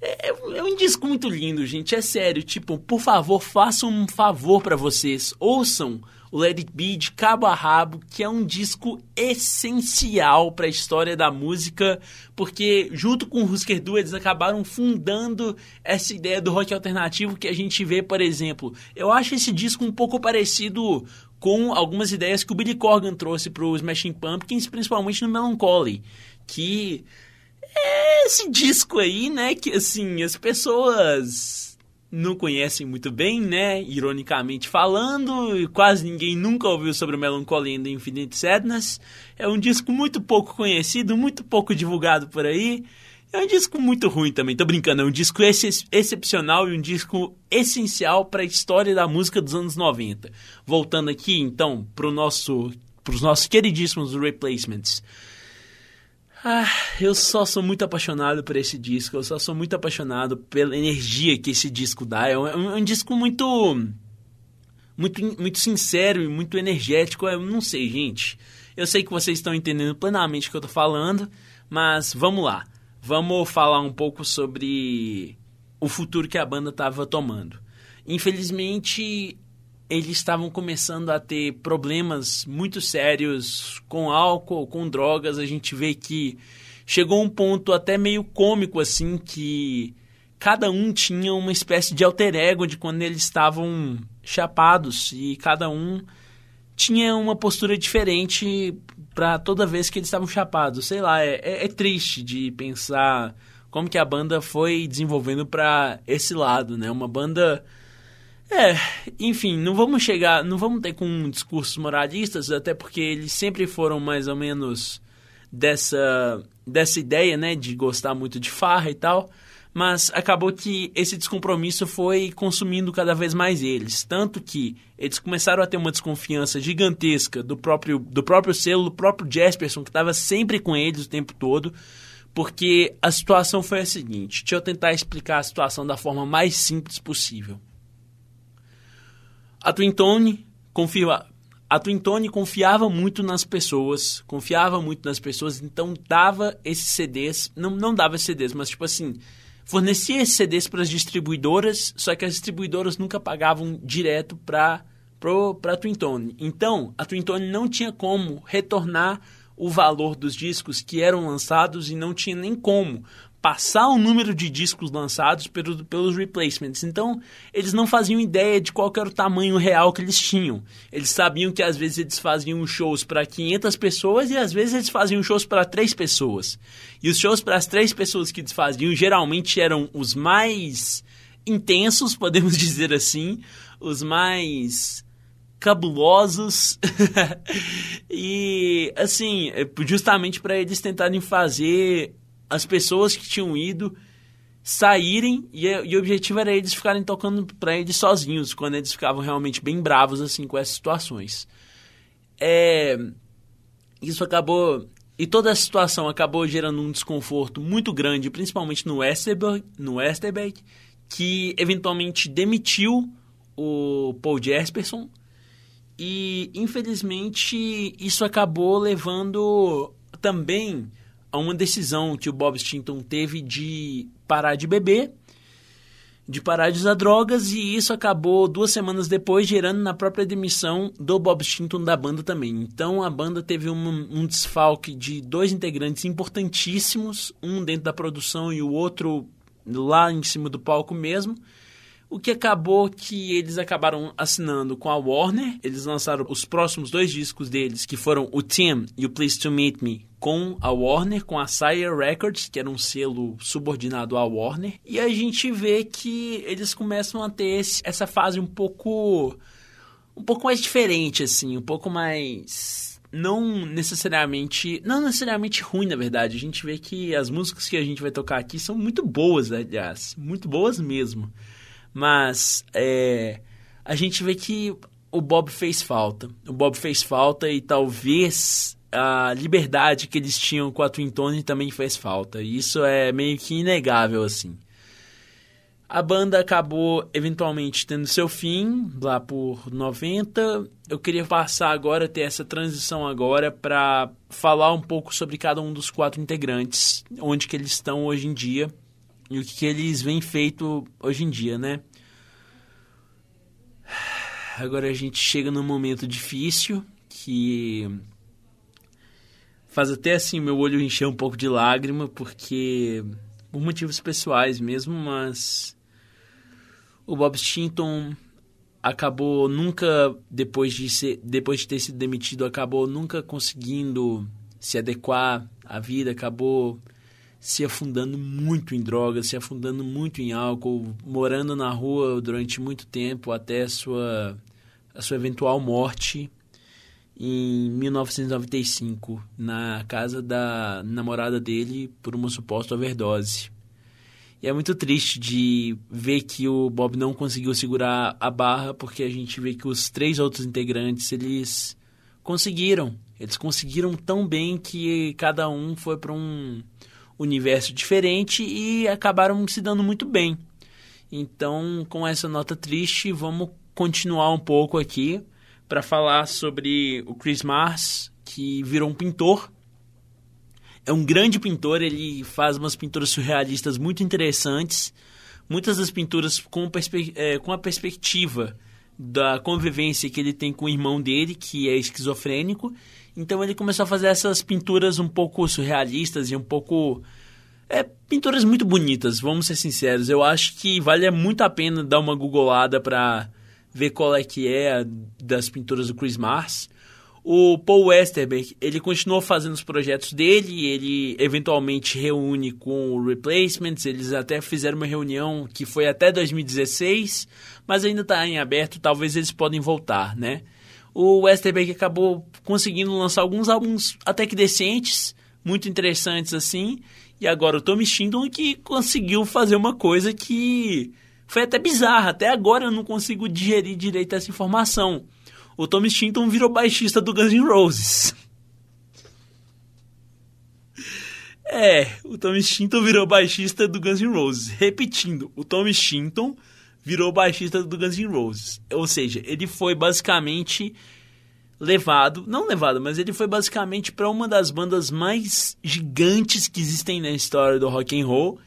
é, é um disco muito lindo, gente. É sério. Tipo, por favor, façam um favor pra vocês. Ouçam o Let It Be de cabo a rabo, que é um disco essencial para a história da música, porque junto com o Husker Du eles acabaram fundando essa ideia do rock alternativo que a gente vê, por exemplo. Eu acho esse disco um pouco parecido com algumas ideias que o Billy Corgan trouxe para o Smashing Pumpkins, principalmente no Melancholy, que é esse disco aí, né, que assim, as pessoas não conhecem muito bem, né? Ironicamente falando, quase ninguém nunca ouviu sobre o Melancholy and the Infinite Sadness. É um disco muito pouco conhecido, muito pouco divulgado por aí. É um disco muito ruim também, tô brincando. É um disco ex excepcional e um disco essencial para a história da música dos anos 90. Voltando aqui, então, para nosso, os nossos queridíssimos Replacements. Ah, eu só sou muito apaixonado por esse disco, eu só sou muito apaixonado pela energia que esse disco dá. É um, é um disco muito, muito, muito sincero e muito energético. Eu não sei, gente. Eu sei que vocês estão entendendo plenamente o que eu tô falando, mas vamos lá. Vamos falar um pouco sobre o futuro que a banda estava tomando. Infelizmente, eles estavam começando a ter problemas muito sérios com álcool, com drogas. A gente vê que chegou um ponto até meio cômico assim que cada um tinha uma espécie de alter ego de quando eles estavam chapados e cada um tinha uma postura diferente para toda vez que eles estavam chapados. Sei lá, é, é, é triste de pensar como que a banda foi desenvolvendo para esse lado, né? Uma banda é, enfim, não vamos chegar, não vamos ter com discursos moralistas, até porque eles sempre foram mais ou menos dessa dessa ideia, né, de gostar muito de farra e tal, mas acabou que esse descompromisso foi consumindo cada vez mais eles, tanto que eles começaram a ter uma desconfiança gigantesca do próprio do próprio selo, do próprio Jasperson que estava sempre com eles o tempo todo, porque a situação foi a seguinte, deixa eu tentar explicar a situação da forma mais simples possível. A Twin Tone confia, a Twin Tone confiava muito nas pessoas, confiava muito nas pessoas, então dava esses CDs, não, não dava CDs, mas tipo assim, fornecia esses CDs para as distribuidoras, só que as distribuidoras nunca pagavam direto para para a Twin Tone. Então, a Twin Tone não tinha como retornar o valor dos discos que eram lançados e não tinha nem como passar o número de discos lançados pelo, pelos replacements. Então, eles não faziam ideia de qual era o tamanho real que eles tinham. Eles sabiam que às vezes eles faziam shows para 500 pessoas e às vezes eles faziam shows para 3 pessoas. E os shows para as 3 pessoas que eles faziam geralmente eram os mais intensos, podemos dizer assim, os mais cabulosos e assim justamente para eles tentarem fazer as pessoas que tinham ido saírem e, e o objetivo era eles ficarem tocando para eles sozinhos, quando eles ficavam realmente bem bravos assim com essas situações. É, isso acabou e toda a situação acabou gerando um desconforto muito grande, principalmente no Westerberg, no Westerberg que eventualmente demitiu o Paul Jesperson e infelizmente isso acabou levando também a uma decisão que o Bob Stinton teve de parar de beber, de parar de usar drogas, e isso acabou duas semanas depois gerando na própria demissão do Bob Stinton da banda também. Então a banda teve um, um desfalque de dois integrantes importantíssimos, um dentro da produção e o outro lá em cima do palco mesmo. O que acabou que eles acabaram assinando com a Warner. Eles lançaram os próximos dois discos deles, que foram o Tim e o Please to Meet Me, com a Warner, com a Sire Records, que era um selo subordinado à Warner. E a gente vê que eles começam a ter esse, essa fase um pouco um pouco mais diferente assim, um pouco mais não necessariamente, não necessariamente ruim, na verdade. A gente vê que as músicas que a gente vai tocar aqui são muito boas, aliás, muito boas mesmo. Mas é, a gente vê que o Bob fez falta. O Bob fez falta e talvez a liberdade que eles tinham com a Twin Tone também fez falta. E isso é meio que inegável, assim. A banda acabou eventualmente tendo seu fim lá por 90. Eu queria passar agora, ter essa transição agora para falar um pouco sobre cada um dos quatro integrantes, onde que eles estão hoje em dia e o que, eles vêm feito hoje em dia, né? Agora a gente chega num momento difícil que faz até assim meu olho encher um pouco de lágrima, porque por motivos pessoais mesmo, mas o Bob Stinton acabou nunca depois de ser depois de ter sido demitido acabou nunca conseguindo se adequar à vida acabou se afundando muito em drogas, se afundando muito em álcool, morando na rua durante muito tempo até a sua, a sua eventual morte em 1995, na casa da namorada dele por uma suposta overdose. E é muito triste de ver que o Bob não conseguiu segurar a barra, porque a gente vê que os três outros integrantes, eles conseguiram. Eles conseguiram tão bem que cada um foi para um universo diferente e acabaram se dando muito bem. Então, com essa nota triste, vamos continuar um pouco aqui para falar sobre o Chris Mars, que virou um pintor. É um grande pintor, ele faz umas pinturas surrealistas muito interessantes. Muitas das pinturas com, é, com a perspectiva da convivência que ele tem com o irmão dele, que é esquizofrênico. Então ele começou a fazer essas pinturas um pouco surrealistas e um pouco. É, pinturas muito bonitas, vamos ser sinceros. Eu acho que vale muito a pena dar uma googolada para ver qual é que é das pinturas do Chris Mars. O Paul Westerberg, ele continuou fazendo os projetos dele, ele eventualmente reúne com o Replacements, eles até fizeram uma reunião que foi até 2016, mas ainda está em aberto, talvez eles podem voltar, né? O Westerberg acabou conseguindo lançar alguns álbuns até que decentes, muito interessantes assim, e agora o Tommy Shindon que conseguiu fazer uma coisa que foi até bizarra, até agora eu não consigo digerir direito essa informação o Tommy Shinton virou baixista do Guns N' Roses. É, o Tommy Shinton virou baixista do Guns N' Roses. Repetindo, o Tommy Shinton virou baixista do Guns N' Roses. Ou seja, ele foi basicamente levado, não levado, mas ele foi basicamente para uma das bandas mais gigantes que existem na história do rock and roll.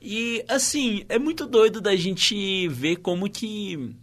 E assim, é muito doido da gente ver como que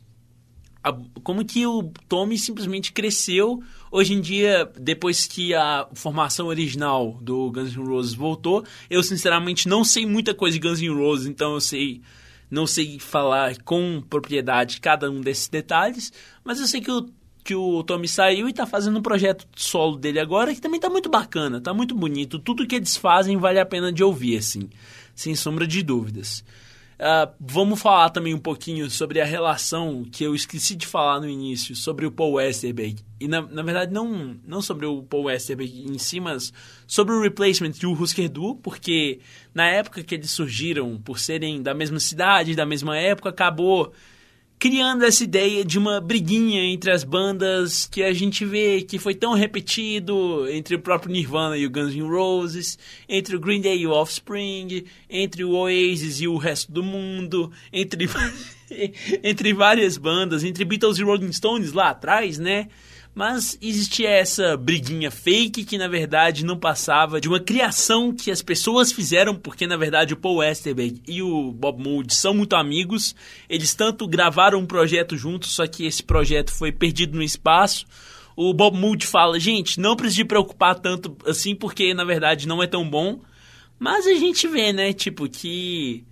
a, como que o Tommy simplesmente cresceu. Hoje em dia, depois que a formação original do Guns N' Roses voltou, eu sinceramente não sei muita coisa de Guns N' Roses, então eu sei não sei falar com propriedade cada um desses detalhes, mas eu sei que o que o Tommy saiu e está fazendo um projeto solo dele agora que também está muito bacana, está muito bonito. Tudo que eles fazem vale a pena de ouvir, assim, sem sombra de dúvidas. Uh, vamos falar também um pouquinho sobre a relação que eu esqueci de falar no início, sobre o Paul Westerberg. E na, na verdade, não, não sobre o Paul Westerberg em si, mas sobre o replacement e o Husker Du, porque na época que eles surgiram, por serem da mesma cidade, da mesma época, acabou criando essa ideia de uma briguinha entre as bandas que a gente vê que foi tão repetido entre o próprio Nirvana e o Guns N' Roses, entre o Green Day e o Offspring, entre o Oasis e o resto do mundo, entre entre várias bandas, entre Beatles e Rolling Stones lá atrás, né? Mas existia essa briguinha fake que na verdade não passava de uma criação que as pessoas fizeram, porque na verdade o Paul Westerberg e o Bob Mould são muito amigos. Eles tanto gravaram um projeto juntos, só que esse projeto foi perdido no espaço. O Bob Mould fala: gente, não precisa preocupar tanto assim, porque na verdade não é tão bom. Mas a gente vê, né, tipo, que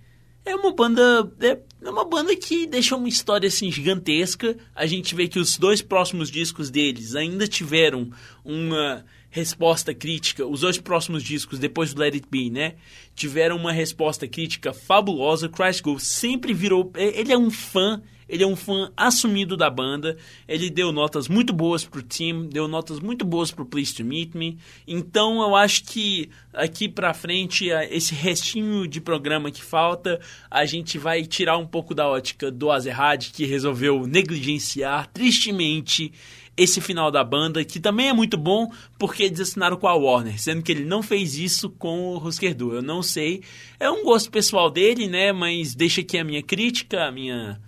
é uma banda. É, é uma banda que deixa uma história assim gigantesca. A gente vê que os dois próximos discos deles ainda tiveram uma resposta crítica. Os dois próximos discos, depois do Let It Be, né? Tiveram uma resposta crítica fabulosa. Christ Go sempre virou. Ele é um fã ele é um fã assumido da banda. Ele deu notas muito boas pro Team, deu notas muito boas pro Please to Meet Me. Então eu acho que aqui pra frente, esse restinho de programa que falta, a gente vai tirar um pouco da ótica do Azerrad, que resolveu negligenciar tristemente esse final da banda, que também é muito bom porque eles assinaram com a Warner, sendo que ele não fez isso com o Husker Du. Eu não sei. É um gosto pessoal dele, né? Mas deixa aqui a minha crítica, a minha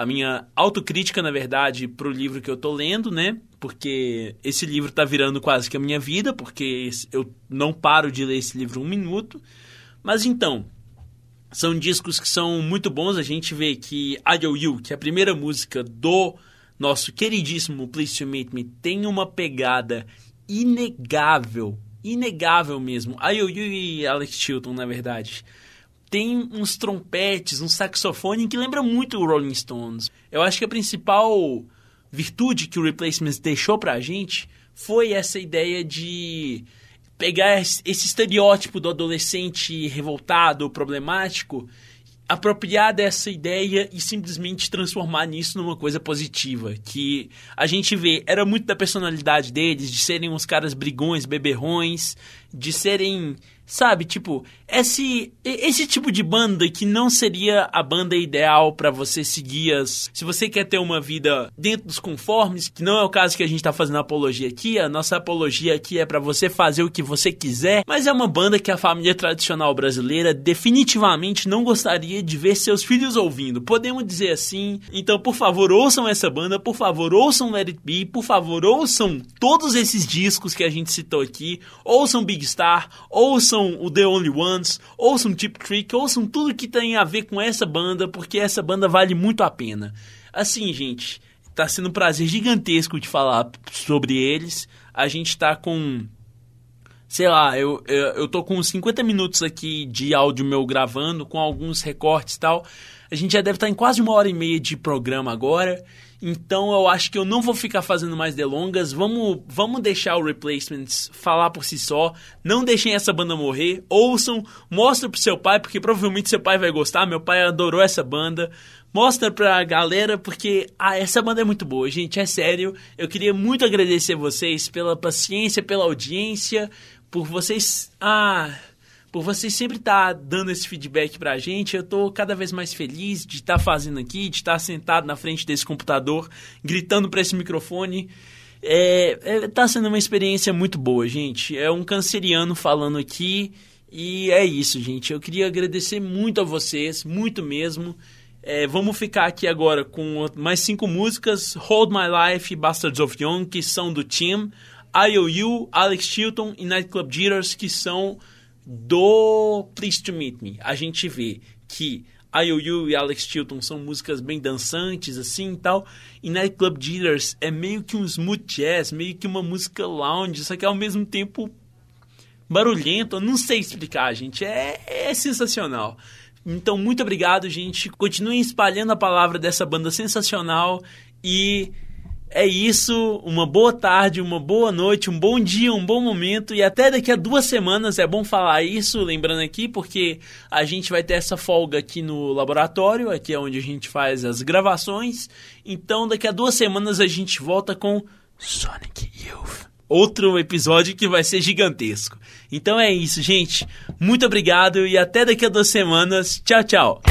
a minha autocrítica, na verdade, para o livro que eu estou lendo, né? Porque esse livro está virando quase que a minha vida, porque eu não paro de ler esse livro um minuto. Mas então, são discos que são muito bons. A gente vê que You, que é a primeira música do nosso queridíssimo Please To Meet Me, tem uma pegada inegável, inegável mesmo. You e Alex Chilton, na verdade tem uns trompetes, um saxofone que lembra muito o Rolling Stones. Eu acho que a principal virtude que o Replacements deixou pra gente foi essa ideia de pegar esse estereótipo do adolescente revoltado, problemático, apropriar dessa ideia e simplesmente transformar nisso numa coisa positiva. Que a gente vê, era muito da personalidade deles, de serem uns caras brigões, beberrões, de serem Sabe, tipo, esse esse tipo de banda que não seria a banda ideal para você seguir as, se você quer ter uma vida dentro dos conformes, que não é o caso que a gente tá fazendo apologia aqui, a nossa apologia aqui é para você fazer o que você quiser, mas é uma banda que a família tradicional brasileira definitivamente não gostaria de ver seus filhos ouvindo. Podemos dizer assim. Então, por favor, ouçam essa banda, por favor, ouçam Let It Be, por favor, ouçam todos esses discos que a gente citou aqui, ouçam Big Star, ouçam o The Only Ones, ouçam Tip Trick, ouçam tudo que tem a ver com essa banda, porque essa banda vale muito a pena. Assim, gente, tá sendo um prazer gigantesco de falar sobre eles. A gente tá com. Sei lá, eu, eu, eu tô com 50 minutos aqui de áudio meu gravando, com alguns recortes e tal. A gente já deve estar em quase uma hora e meia de programa agora. Então eu acho que eu não vou ficar fazendo mais delongas. Vamos, vamos deixar o Replacements falar por si só. Não deixem essa banda morrer. Ouçam, mostra pro seu pai, porque provavelmente seu pai vai gostar. Meu pai adorou essa banda. Mostra pra galera, porque ah, essa banda é muito boa, gente. É sério. Eu queria muito agradecer vocês pela paciência, pela audiência, por vocês. Ah por vocês sempre estar dando esse feedback pra gente. Eu tô cada vez mais feliz de estar fazendo aqui, de estar sentado na frente desse computador, gritando para esse microfone. É, é, tá sendo uma experiência muito boa, gente. É um canceriano falando aqui. E é isso, gente. Eu queria agradecer muito a vocês, muito mesmo. É, vamos ficar aqui agora com mais cinco músicas: Hold My Life e Bastards of Young, que são do Team, IOU, Alex Chilton e Nightclub Jitters, que são do Please to Meet Me. A gente vê que IOU e Alex Chilton são músicas bem dançantes, assim e tal. E Nightclub Jitters é meio que um smooth jazz, meio que uma música lounge, só que ao mesmo tempo barulhento. Eu não sei explicar, gente. É, é sensacional. Então, muito obrigado, gente. Continuem espalhando a palavra dessa banda sensacional e é isso, uma boa tarde, uma boa noite, um bom dia, um bom momento e até daqui a duas semanas é bom falar isso, lembrando aqui, porque a gente vai ter essa folga aqui no laboratório, aqui é onde a gente faz as gravações. Então daqui a duas semanas a gente volta com Sonic Youth. Outro episódio que vai ser gigantesco. Então é isso, gente. Muito obrigado e até daqui a duas semanas. Tchau, tchau.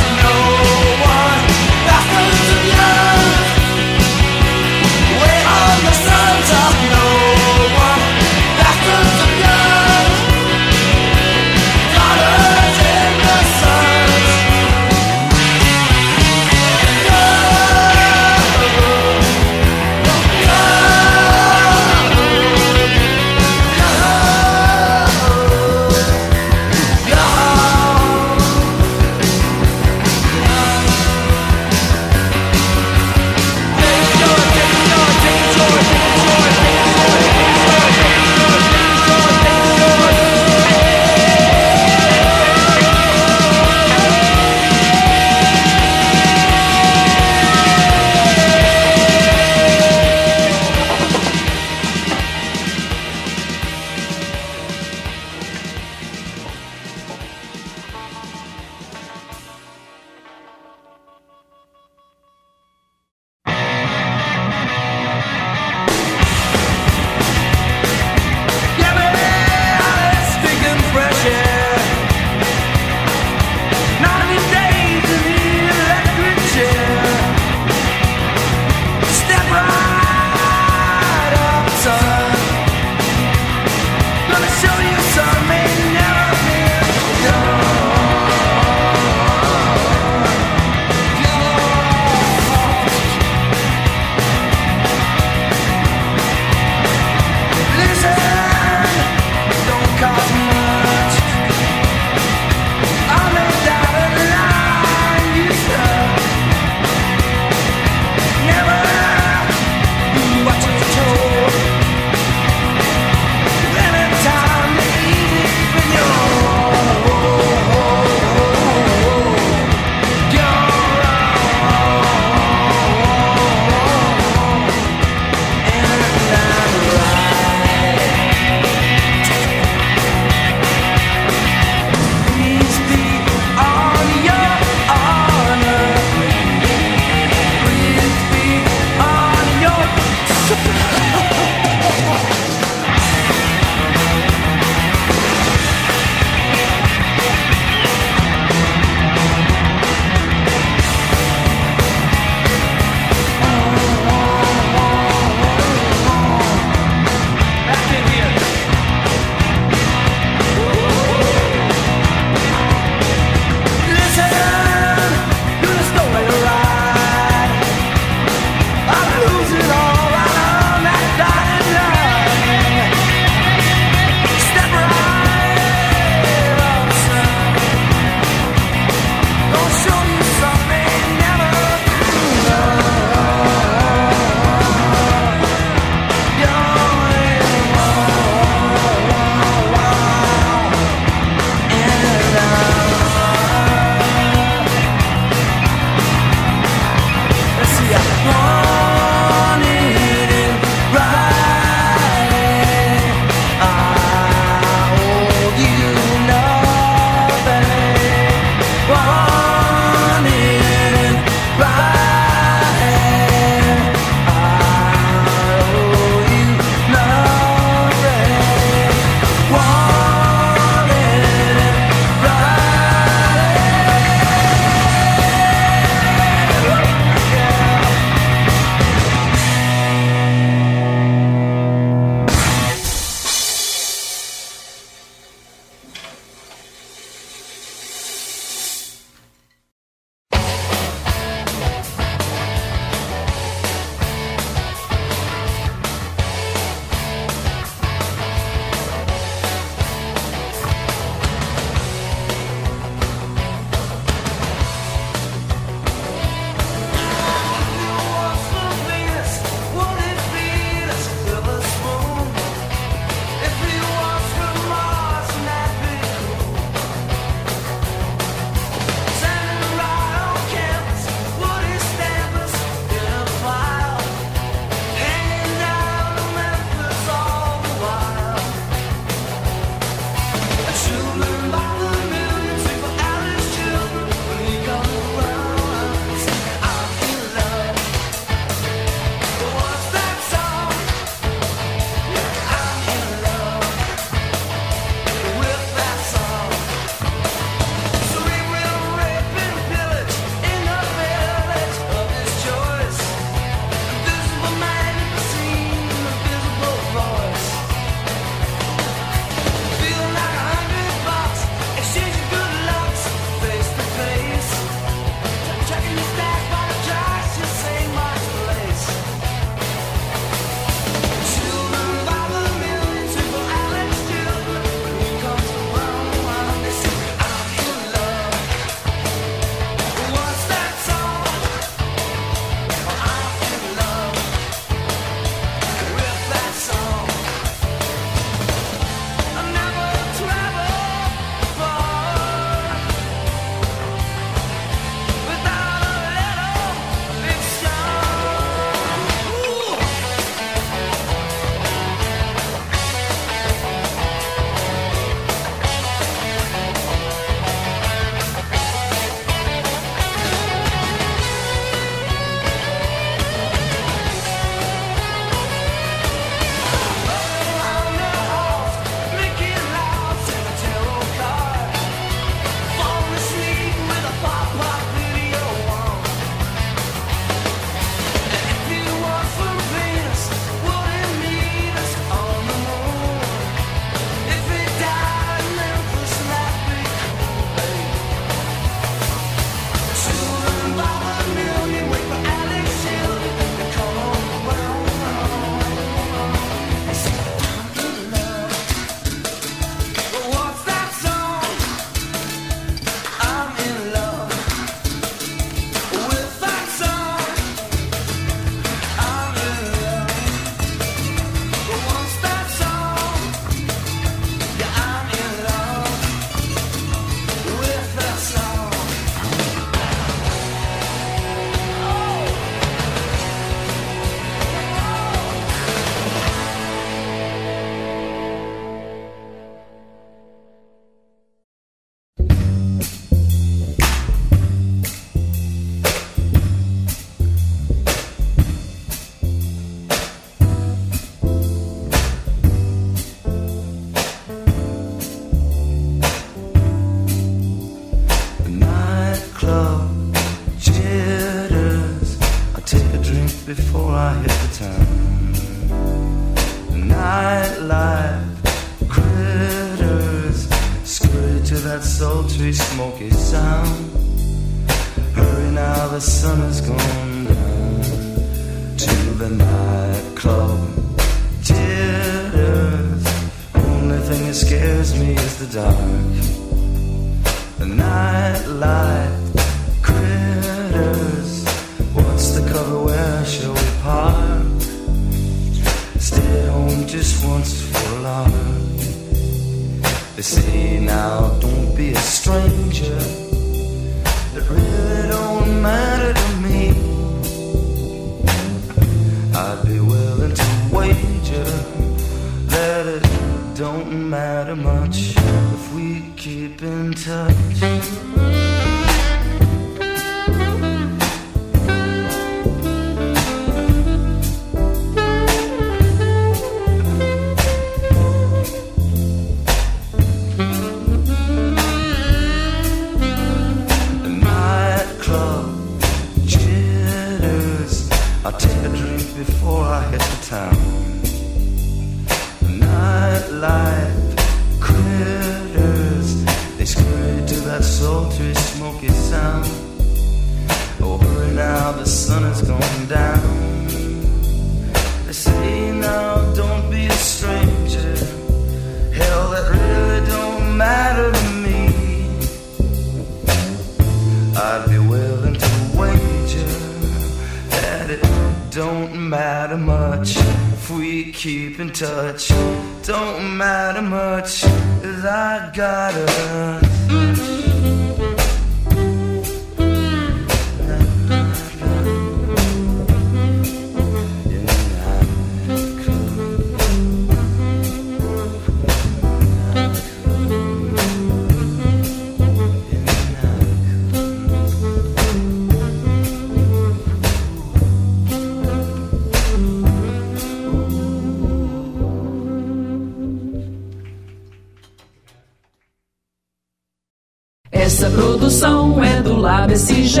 Lab SG,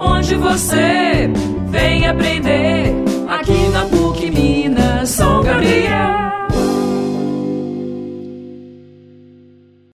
onde você.